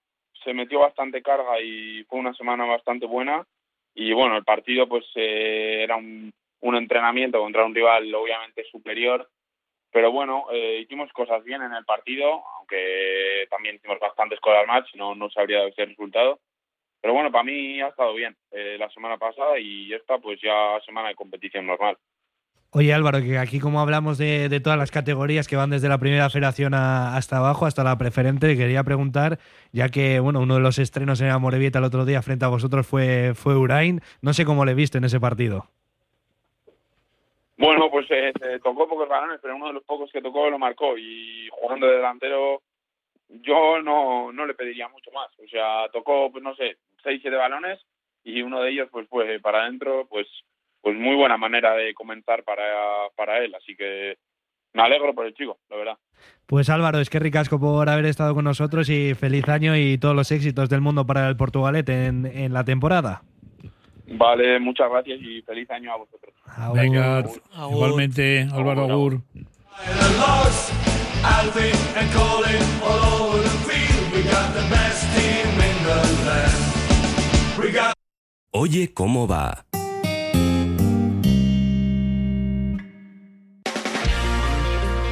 se metió bastante carga y fue una semana bastante buena. Y bueno, el partido pues eh, era un, un entrenamiento contra un rival obviamente superior. Pero bueno, eh, hicimos cosas bien en el partido, aunque también hicimos bastantes cosas mal, si no, no se habría dado ese resultado. pero bueno, para mí ha estado bien eh, la semana pasada y esta pues ya semana de competición normal. Oye Álvaro, que aquí como hablamos de, de todas las categorías que van desde la primera federación hasta abajo, hasta la preferente, quería preguntar, ya que bueno, uno de los estrenos en Amorebieta el otro día frente a vosotros fue, fue Urain, no sé cómo le viste en ese partido. Bueno, pues eh, tocó pocos balones, pero uno de los pocos que tocó lo marcó y jugando de delantero yo no, no le pediría mucho más. O sea, tocó, pues no sé, seis, siete balones y uno de ellos pues fue para adentro, pues pues muy buena manera de comenzar para, para él. Así que me alegro por el chico, la verdad. Pues Álvaro, es que ricasco por haber estado con nosotros y feliz año y todos los éxitos del mundo para el Portugalet en, en la temporada. Vale, muchas gracias y feliz año a vosotros. Venga, Agur. igualmente, Álvaro Agur. The logs, Alfie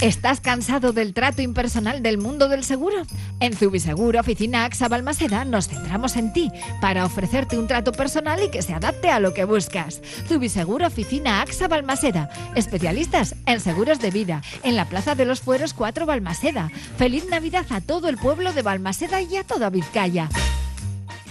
¿Estás cansado del trato impersonal del mundo del seguro? En Zubiseguro Oficina AXA Balmaseda nos centramos en ti para ofrecerte un trato personal y que se adapte a lo que buscas. Zubiseguro Oficina AXA Balmaseda, especialistas en seguros de vida, en la Plaza de los Fueros 4 Balmaseda. Feliz Navidad a todo el pueblo de Balmaseda y a toda Vizcaya.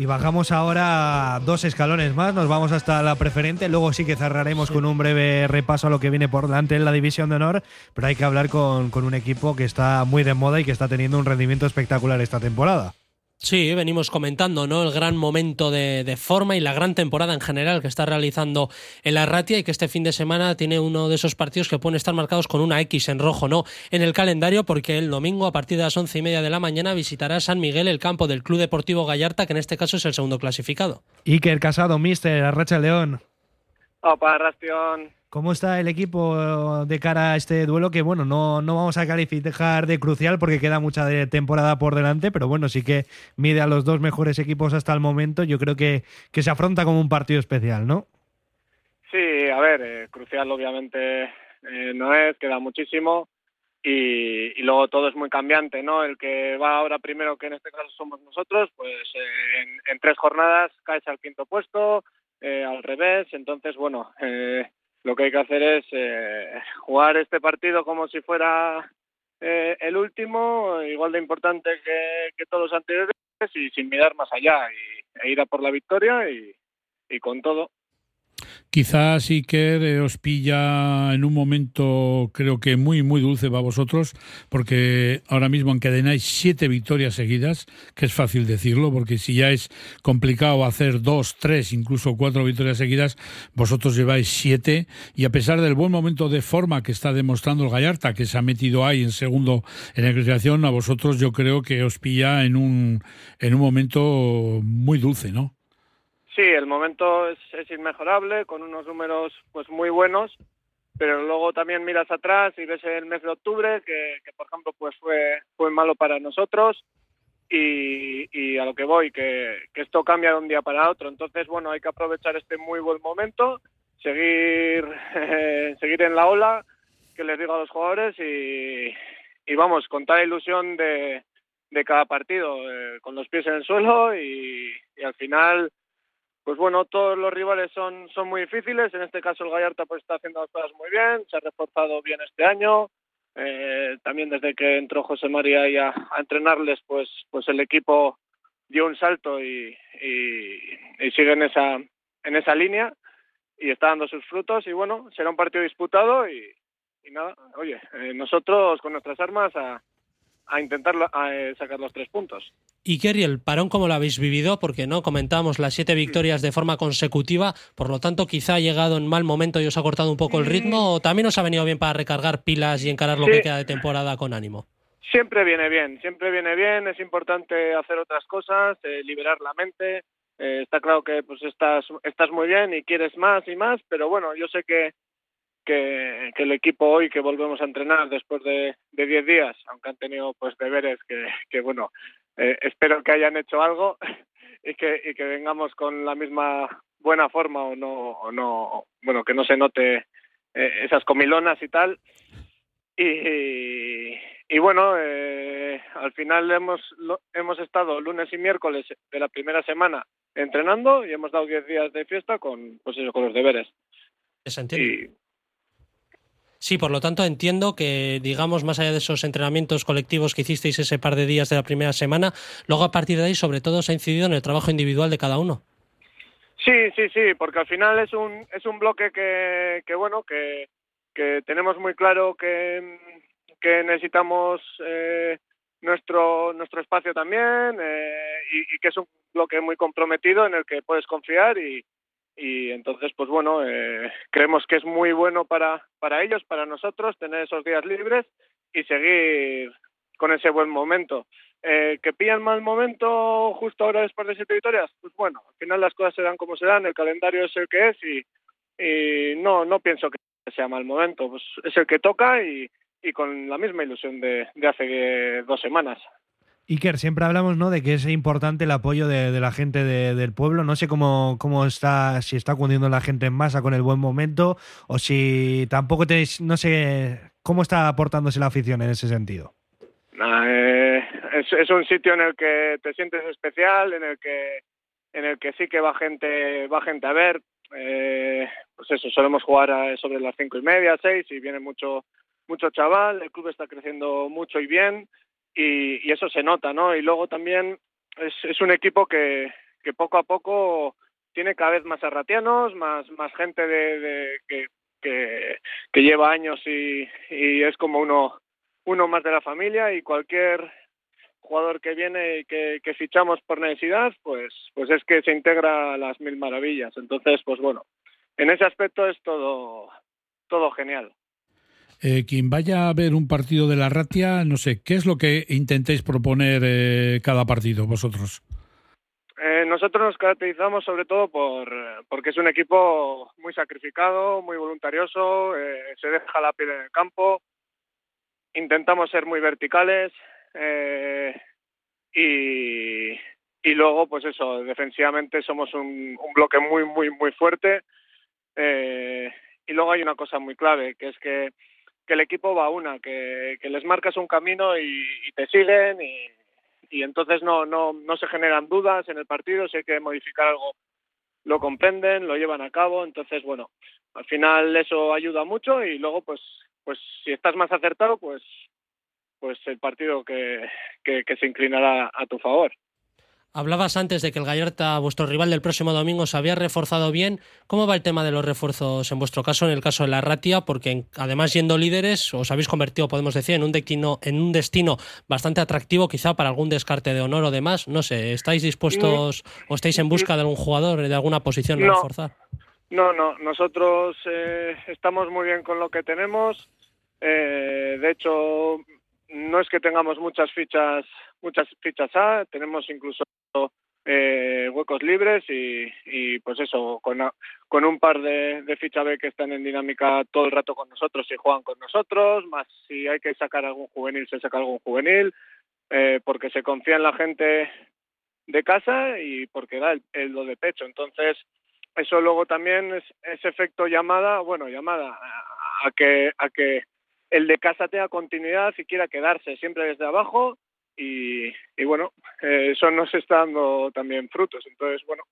Y bajamos ahora dos escalones más, nos vamos hasta la preferente, luego sí que cerraremos con un breve repaso a lo que viene por delante en la división de honor, pero hay que hablar con, con un equipo que está muy de moda y que está teniendo un rendimiento espectacular esta temporada. Sí, venimos comentando, ¿no? El gran momento de, de, forma y la gran temporada en general que está realizando el Arratia y que este fin de semana tiene uno de esos partidos que pueden estar marcados con una X en rojo, ¿no? En el calendario, porque el domingo a partir de las once y media de la mañana visitará San Miguel el campo del Club Deportivo Gallarta, que en este caso es el segundo clasificado. Iker Casado, Mister, Arracha León. Opa, Rastión. ¿Cómo está el equipo de cara a este duelo? Que bueno, no, no vamos a calificar de crucial porque queda mucha de temporada por delante, pero bueno, sí que mide a los dos mejores equipos hasta el momento. Yo creo que, que se afronta como un partido especial, ¿no? Sí, a ver, eh, crucial obviamente eh, no es, queda muchísimo y, y, luego todo es muy cambiante, ¿no? El que va ahora primero, que en este caso somos nosotros, pues eh, en, en, tres jornadas caes al quinto puesto, al revés, entonces bueno lo que hay que hacer es eh, jugar este partido como si fuera eh, el último, igual de importante que, todos los anteriores y sin mirar más allá y, e ir a por la victoria y con todo. Quizás Iker eh, os pilla en un momento creo que muy muy dulce para vosotros porque ahora mismo encadenáis siete victorias seguidas, que es fácil decirlo porque si ya es complicado hacer dos, tres, incluso cuatro victorias seguidas, vosotros lleváis siete y a pesar del buen momento de forma que está demostrando el Gallarta, que se ha metido ahí en segundo en la clasificación, a vosotros yo creo que os pilla en un, en un momento muy dulce, ¿no? Sí, el momento es, inmejorable, con unos números pues muy buenos, pero luego también miras atrás y ves el mes de octubre, que, por ejemplo pues fue, fue malo para nosotros, y, a lo que voy, que, esto cambia de un día para otro. Entonces, bueno, hay que aprovechar este muy buen momento, seguir, seguir en la ola, que les digo a los jugadores y, vamos, con tal ilusión de, cada partido, eh, con los pies en el suelo y al final pues bueno, todos los rivales son, son muy difíciles. En este caso el Gallarta pues está haciendo las cosas muy bien, se ha reforzado bien este año. Eh, también desde que entró José María ahí a, entrenarles, pues, pues el equipo dio un salto y, y, y sigue en esa, en esa línea y está dando sus frutos. Y bueno, será un partido disputado y, y nada, oye, eh, nosotros con nuestras armas a, a intentar a, eh, sacar los tres puntos. Y Kerry, el parón, ¿cómo lo habéis vivido? Porque no comentábamos las siete victorias de forma consecutiva, por lo tanto, quizá ha llegado en mal momento y os ha cortado un poco el ritmo, o también os ha venido bien para recargar pilas y encarar lo Sí. que queda de temporada con ánimo. Siempre viene bien, siempre viene bien, es importante hacer otras cosas, eh, liberar la mente. Eh, está claro que pues estás, estás muy bien y quieres más y más, pero bueno, yo sé que, que, que el equipo hoy que volvemos a entrenar después de de 10 días, aunque han tenido pues deberes que, que bueno, eh, espero que hayan hecho algo y que, y que vengamos con la misma buena forma o no, o no bueno, que no se note eh, esas comilonas y tal. Y, y bueno, eh, al final hemos, lo- hemos estado lunes y miércoles de la primera semana entrenando y hemos dado 10 días de fiesta con, pues eso, con los deberes. ¿Se entiende? Sí, por lo tanto entiendo que, digamos, más allá de esos entrenamientos colectivos que hicisteis ese par de días de la primera semana, luego a partir de ahí sobre todo se ha incidido en el trabajo individual de cada uno. Sí, sí, sí, porque al final es un, es un bloque que, que bueno, que, que tenemos muy claro que, que necesitamos eh, nuestro, nuestro espacio también eh, y, y que es un bloque muy comprometido en el que puedes confiar y, y entonces, pues bueno, eh, creemos que es muy bueno para, para ellos, para nosotros, tener esos días libres y seguir con ese buen momento. Eh, ¿Que pillan mal momento justo ahora después de siete victorias? Pues bueno, al final las cosas se dan como se dan, el calendario es el que es y, no, no pienso que sea mal momento, pues es el que toca y, y con la misma ilusión de, hace dos semanas. Iker, siempre hablamos ¿no? de que es importante el apoyo de, la gente de- del pueblo. No sé cómo, cómo está, si está acudiendo la gente en masa con el buen momento o si tampoco tenéis, no sé, cómo está aportándose la afición en ese sentido. Nah, eh, es, un sitio en el que te sientes especial, en el que en el que sí que va gente va gente a ver. Eh, pues eso, solemos jugar sobre las cinco y media, seis y viene mucho mucho chaval. El club está creciendo mucho y bien y, y eso se nota, ¿no? Y luego también es, es un equipo que, que poco a poco tiene cada vez más arratianos, más más gente de, que, que que lleva años y, y es como uno uno más de la familia y cualquier jugador que viene y que, que fichamos por necesidad, pues, pues es que se integra a las mil maravillas. Entonces, pues bueno, en ese aspecto es todo, todo genial. Eh, quien vaya a ver un partido de la Ratia, no sé, ¿qué es lo que intentéis proponer eh, cada partido vosotros? Eh, nosotros nos caracterizamos sobre todo por porque es un equipo muy sacrificado, muy voluntarioso, eh, se deja la piel en el campo, intentamos ser muy verticales eh, y, y luego pues eso, defensivamente somos un, un bloque muy muy muy fuerte eh, y luego hay una cosa muy clave que es que, que el equipo va a una, que, que les marcas un camino y, te siguen y, y entonces no, no, no se generan dudas en el partido, si hay que modificar algo lo comprenden, lo llevan a cabo, entonces bueno, al final eso ayuda mucho y luego pues pues si estás más acertado pues pues el partido que, que, que se inclinará a tu favor. Hablabas antes de que el Gallarta, vuestro rival del próximo domingo, se había reforzado bien. ¿Cómo va el tema de los refuerzos en vuestro caso, en el caso de la Ratia? Porque además siendo líderes, os habéis convertido, podemos decir, en un destino, en un destino bastante atractivo, quizá para algún descarte de honor o demás. No sé, ¿estáis dispuestos o estáis en busca de algún jugador de alguna posición a No. reforzar? No, no, nosotros eh, estamos muy bien con lo que tenemos. Eh, de hecho, no es que tengamos muchas fichas, muchas fichas A, tenemos incluso eh, huecos libres y, pues eso, con, con un par de, de ficha B que están en dinámica todo el rato con nosotros y juegan con nosotros, más si hay que sacar algún juvenil, se saca algún juvenil, eh, porque se confía en la gente de casa y porque da el, el de pecho. Entonces, eso luego también es ese efecto llamada, bueno, llamada a que a que el de casa tenga continuidad y quiera quedarse siempre desde abajo y, y bueno, eh, eso nos está dando también frutos. Entonces, bueno,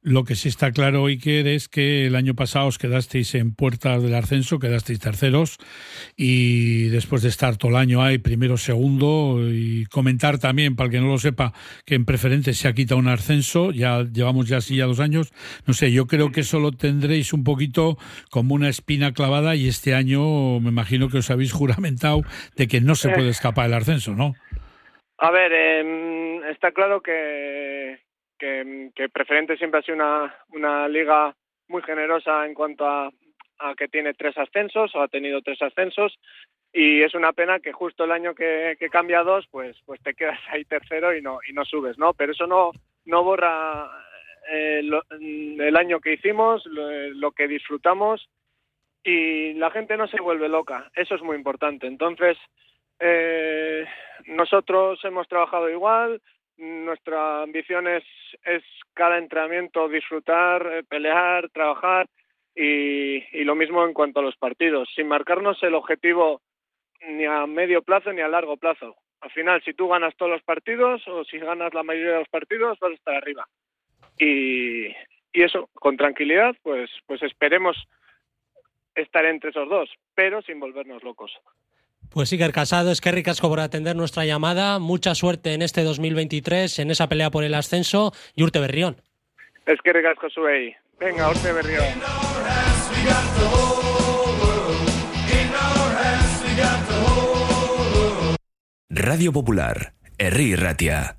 Lo que sí está claro, Iker, es que el año pasado os quedasteis en puertas del ascenso, quedasteis terceros y después de estar todo el año ahí, primero, segundo, y comentar también, para el que no lo sepa, que en preferente se ha quitado un ascenso, ya llevamos ya así ya dos años, no sé, yo creo que eso lo tendréis un poquito como una espina clavada y este año me imagino que os habéis juramentado de que no se puede escapar el ascenso, ¿no? A ver, em, está claro que, que, Preferente siempre ha sido una, una liga muy generosa en cuanto a, a que tiene tres ascensos o ha tenido tres ascensos. Y es una pena que justo el año que, que cambia dos pues pues te quedas ahí tercero y no y no subes no pero eso no no borra eh, lo- el año que hicimos lo, lo que disfrutamos. Y la gente no se vuelve loca eso es muy importante. Entonces eh, nosotros hemos trabajado igual nuestra ambición es, es cada entrenamiento disfrutar, eh, pelear, trabajar y, lo mismo en cuanto a los partidos, sin marcarnos el objetivo ni a medio plazo ni a largo plazo. Al final, si tú ganas todos los partidos o si ganas la mayoría de los partidos, vas a estar arriba. Y, y eso, con tranquilidad, pues, pues esperemos estar entre esos dos, pero sin volvernos locos. Pues Iker Casado, es que ricasco por atender nuestra llamada. Mucha suerte en este 2023, en esa pelea por el ascenso. Y Urte Berrión. Es que regasco zuei. Venga, Orte Berrión. Radio Popular, Herri Ratia.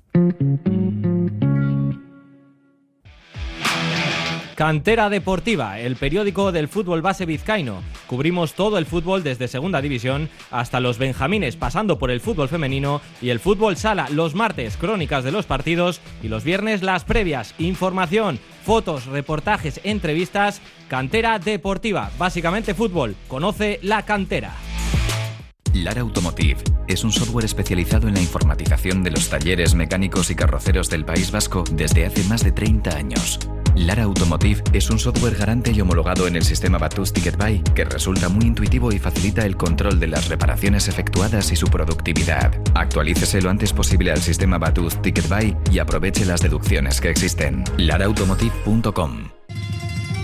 Cantera Deportiva, el periódico del fútbol base vizcaíno. Cubrimos todo el fútbol desde Segunda División hasta los Benjamines, pasando por el fútbol femenino y el fútbol sala. Los martes, crónicas de los partidos y los viernes, las previas. Información, fotos, reportajes, entrevistas. Cantera Deportiva, básicamente fútbol. Conoce la cantera. Lara Automotive es un software especializado en la informatización de los talleres mecánicos y carroceros del País Vasco desde hace más de 30 años. Lara Automotive es un software garante y homologado en el sistema Batus Ticket Buy que resulta muy intuitivo y facilita el control de las reparaciones efectuadas y su productividad. Actualícese lo antes posible al sistema Batus Ticket Buy y aproveche las deducciones que existen. laraautomotive.com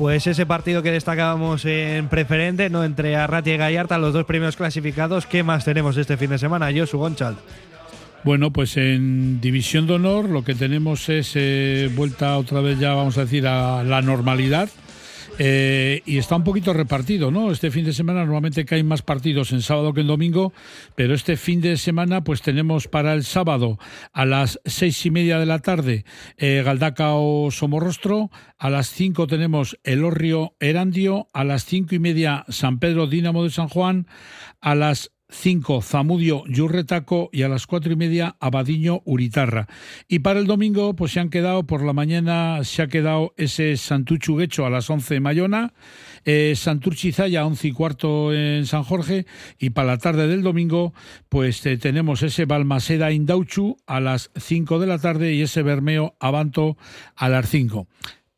Pues ese partido que destacábamos en preferente, no entre Arratia y Gallarta, los dos primeros clasificados. ¿Qué más tenemos este fin de semana? Josu Gonchal. Bueno, pues en División de Honor lo que tenemos es eh, vuelta otra vez ya, vamos a decir, a la normalidad. Eh, y está un poquito repartido, ¿no? Este fin de semana normalmente caen más partidos en sábado que en domingo, pero este fin de semana pues tenemos para el sábado a las seis y media de la tarde eh, Galdacao Somorrostro, a las cinco tenemos Elorrio Erandio, a las cinco y media San Pedro Dínamo de San Juan, a las 5 Zamudio Yurretaco y a las cuatro y media Abadiño Uritarra. Y para el domingo, pues se han quedado, por la mañana se ha quedado ese Santuchu Guecho a las 11 Mayona, eh, Santurchi a 11 y cuarto en San Jorge, y para la tarde del domingo, pues eh, tenemos ese Balmaseda Indauchu a las 5 de la tarde y ese Bermeo Abanto a las 5.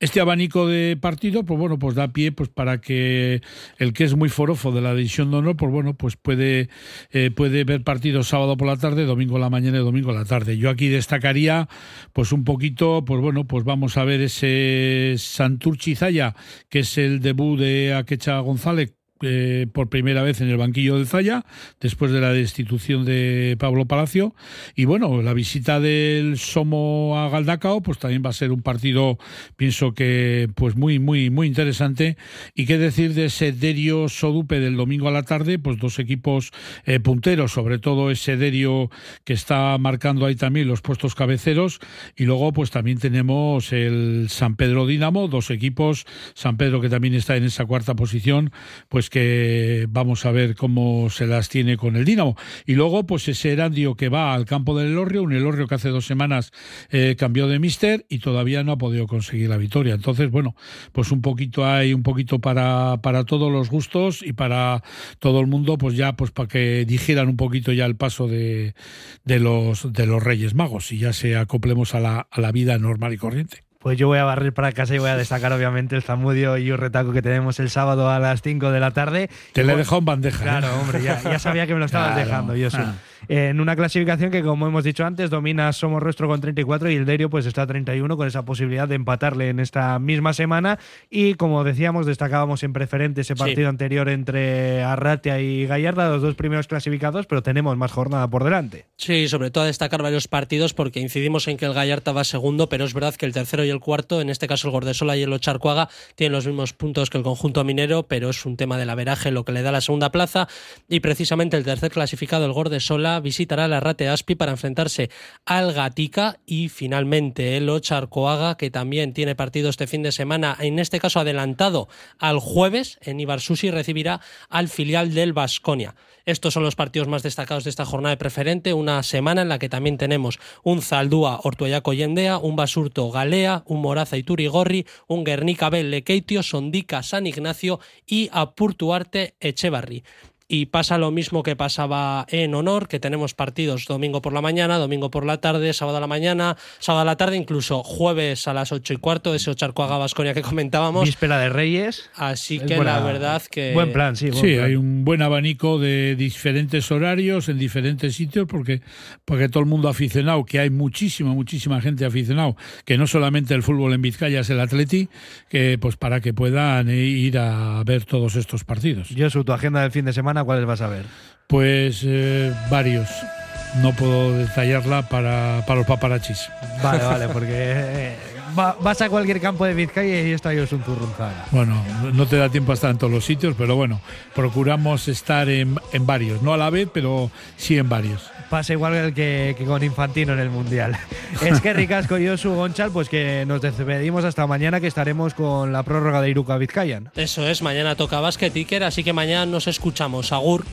Este abanico de partido, pues bueno, pues da pie pues para que el que es muy forofo de la división de honor, pues bueno, pues puede, eh, puede ver partidos sábado por la tarde, domingo a la mañana y domingo a la tarde. Yo aquí destacaría, pues un poquito, pues bueno, pues vamos a ver ese Santurchi Zaya, que es el debut de Akecha González eh, por primera vez en el banquillo del Zaya, después de la destitución de Pablo Palacio. Y bueno, la visita del Somo a Galdacao, pues también va a ser un partido, pienso que, pues muy, muy, muy interesante. Y qué decir de ese Derio Sodupe del domingo a la tarde, pues dos equipos eh, punteros, sobre todo ese Derio que está marcando ahí también los puestos cabeceros. Y luego, pues también tenemos el San Pedro Dinamo, dos equipos, San Pedro que también está en esa cuarta posición, pues que vamos a ver cómo se las tiene con el Dinamo. Y luego, pues ese Erandio que va al campo del Elorrio, un Elorrio que hace dos semanas eh, cambió de mister y todavía no ha podido conseguir la victoria. Entonces, bueno, pues un poquito hay, un poquito para, para todos los gustos y para todo el mundo, pues ya, pues para que dijeran un poquito ya el paso de, de los, de los Reyes Magos y ya se acoplemos a la, a la vida normal y corriente. Pues yo voy a barrer para casa y voy a destacar obviamente el Zamudio y un retaco que tenemos el sábado a las 5 de la tarde. Te Y le he bueno, dejado en bandeja. ¿eh? Claro, hombre, ya, ya sabía que me lo estabas Claro. dejando, yo sí. En una clasificación que, como hemos dicho antes, domina Somos Rostro con 34 y el Derio pues está a 31 con esa posibilidad de empatarle en esta misma semana. Y como decíamos, destacábamos en preferente ese Sí. partido anterior entre Arratia y Gallarda, los dos primeros clasificados, pero tenemos más jornada por delante. Sí, sobre todo a destacar varios partidos porque incidimos en que el Gallarta va segundo, pero es verdad que el tercero y el cuarto, en este caso el Gordesola y el Ocharcuaga, tienen los mismos puntos que el conjunto minero, pero es un tema del averaje lo que le da la segunda plaza. Y precisamente el tercer clasificado, el Gordesola, visitará la Rate Aspi para enfrentarse al Gatica y finalmente el Ocharcoaga, que también tiene partido este fin de semana, en este caso adelantado al jueves en Ibarsusi, recibirá al filial del Vasconia. Estos son los partidos más destacados de esta jornada de preferente, una semana en la que también tenemos un Zaldúa Ortuellaco Yendea, un Basurto Galea, un Moraza Iturigorri, un Guernica Bel Lekeitio, Sondica San Ignacio y Apurtuarte Echevarri. Y pasa lo mismo que pasaba en Honor, que tenemos partidos domingo por la mañana, domingo por la tarde, sábado a la mañana, sábado a la tarde, incluso jueves a las ocho y cuarto, ese Ocharcoaga Vasconia que comentábamos. Víspera de Reyes. Así Es que buena- la verdad que. Buen plan, sí. buen Sí, plan. hay un buen abanico de diferentes horarios en diferentes sitios porque, porque todo el mundo aficionado, que hay muchísima, muchísima gente aficionado, que no solamente el fútbol en Vizcaya es el atleti, que pues para que puedan ir a ver todos estos partidos. Josu, tu agenda del fin de semana, ¿cuáles vas a ver? Pues eh, varios. No puedo detallarla para, para los paparachis. Vale, vale, porque eh, va- vas a cualquier campo de Vizcaya y está Josu en Zurrunzaga. Bueno, no te da tiempo a estar en todos los sitios, pero bueno, procuramos estar en, en varios, no a la vez, pero sí en varios. Pasa igual que, que con Infantino en el Mundial. es que ricasco Josu Gonchal, pues que nos despedimos hasta mañana que estaremos con la prórroga de Iruka Vizcayan. Eso es, mañana toca Basket Iker, así que mañana nos escuchamos. Agur.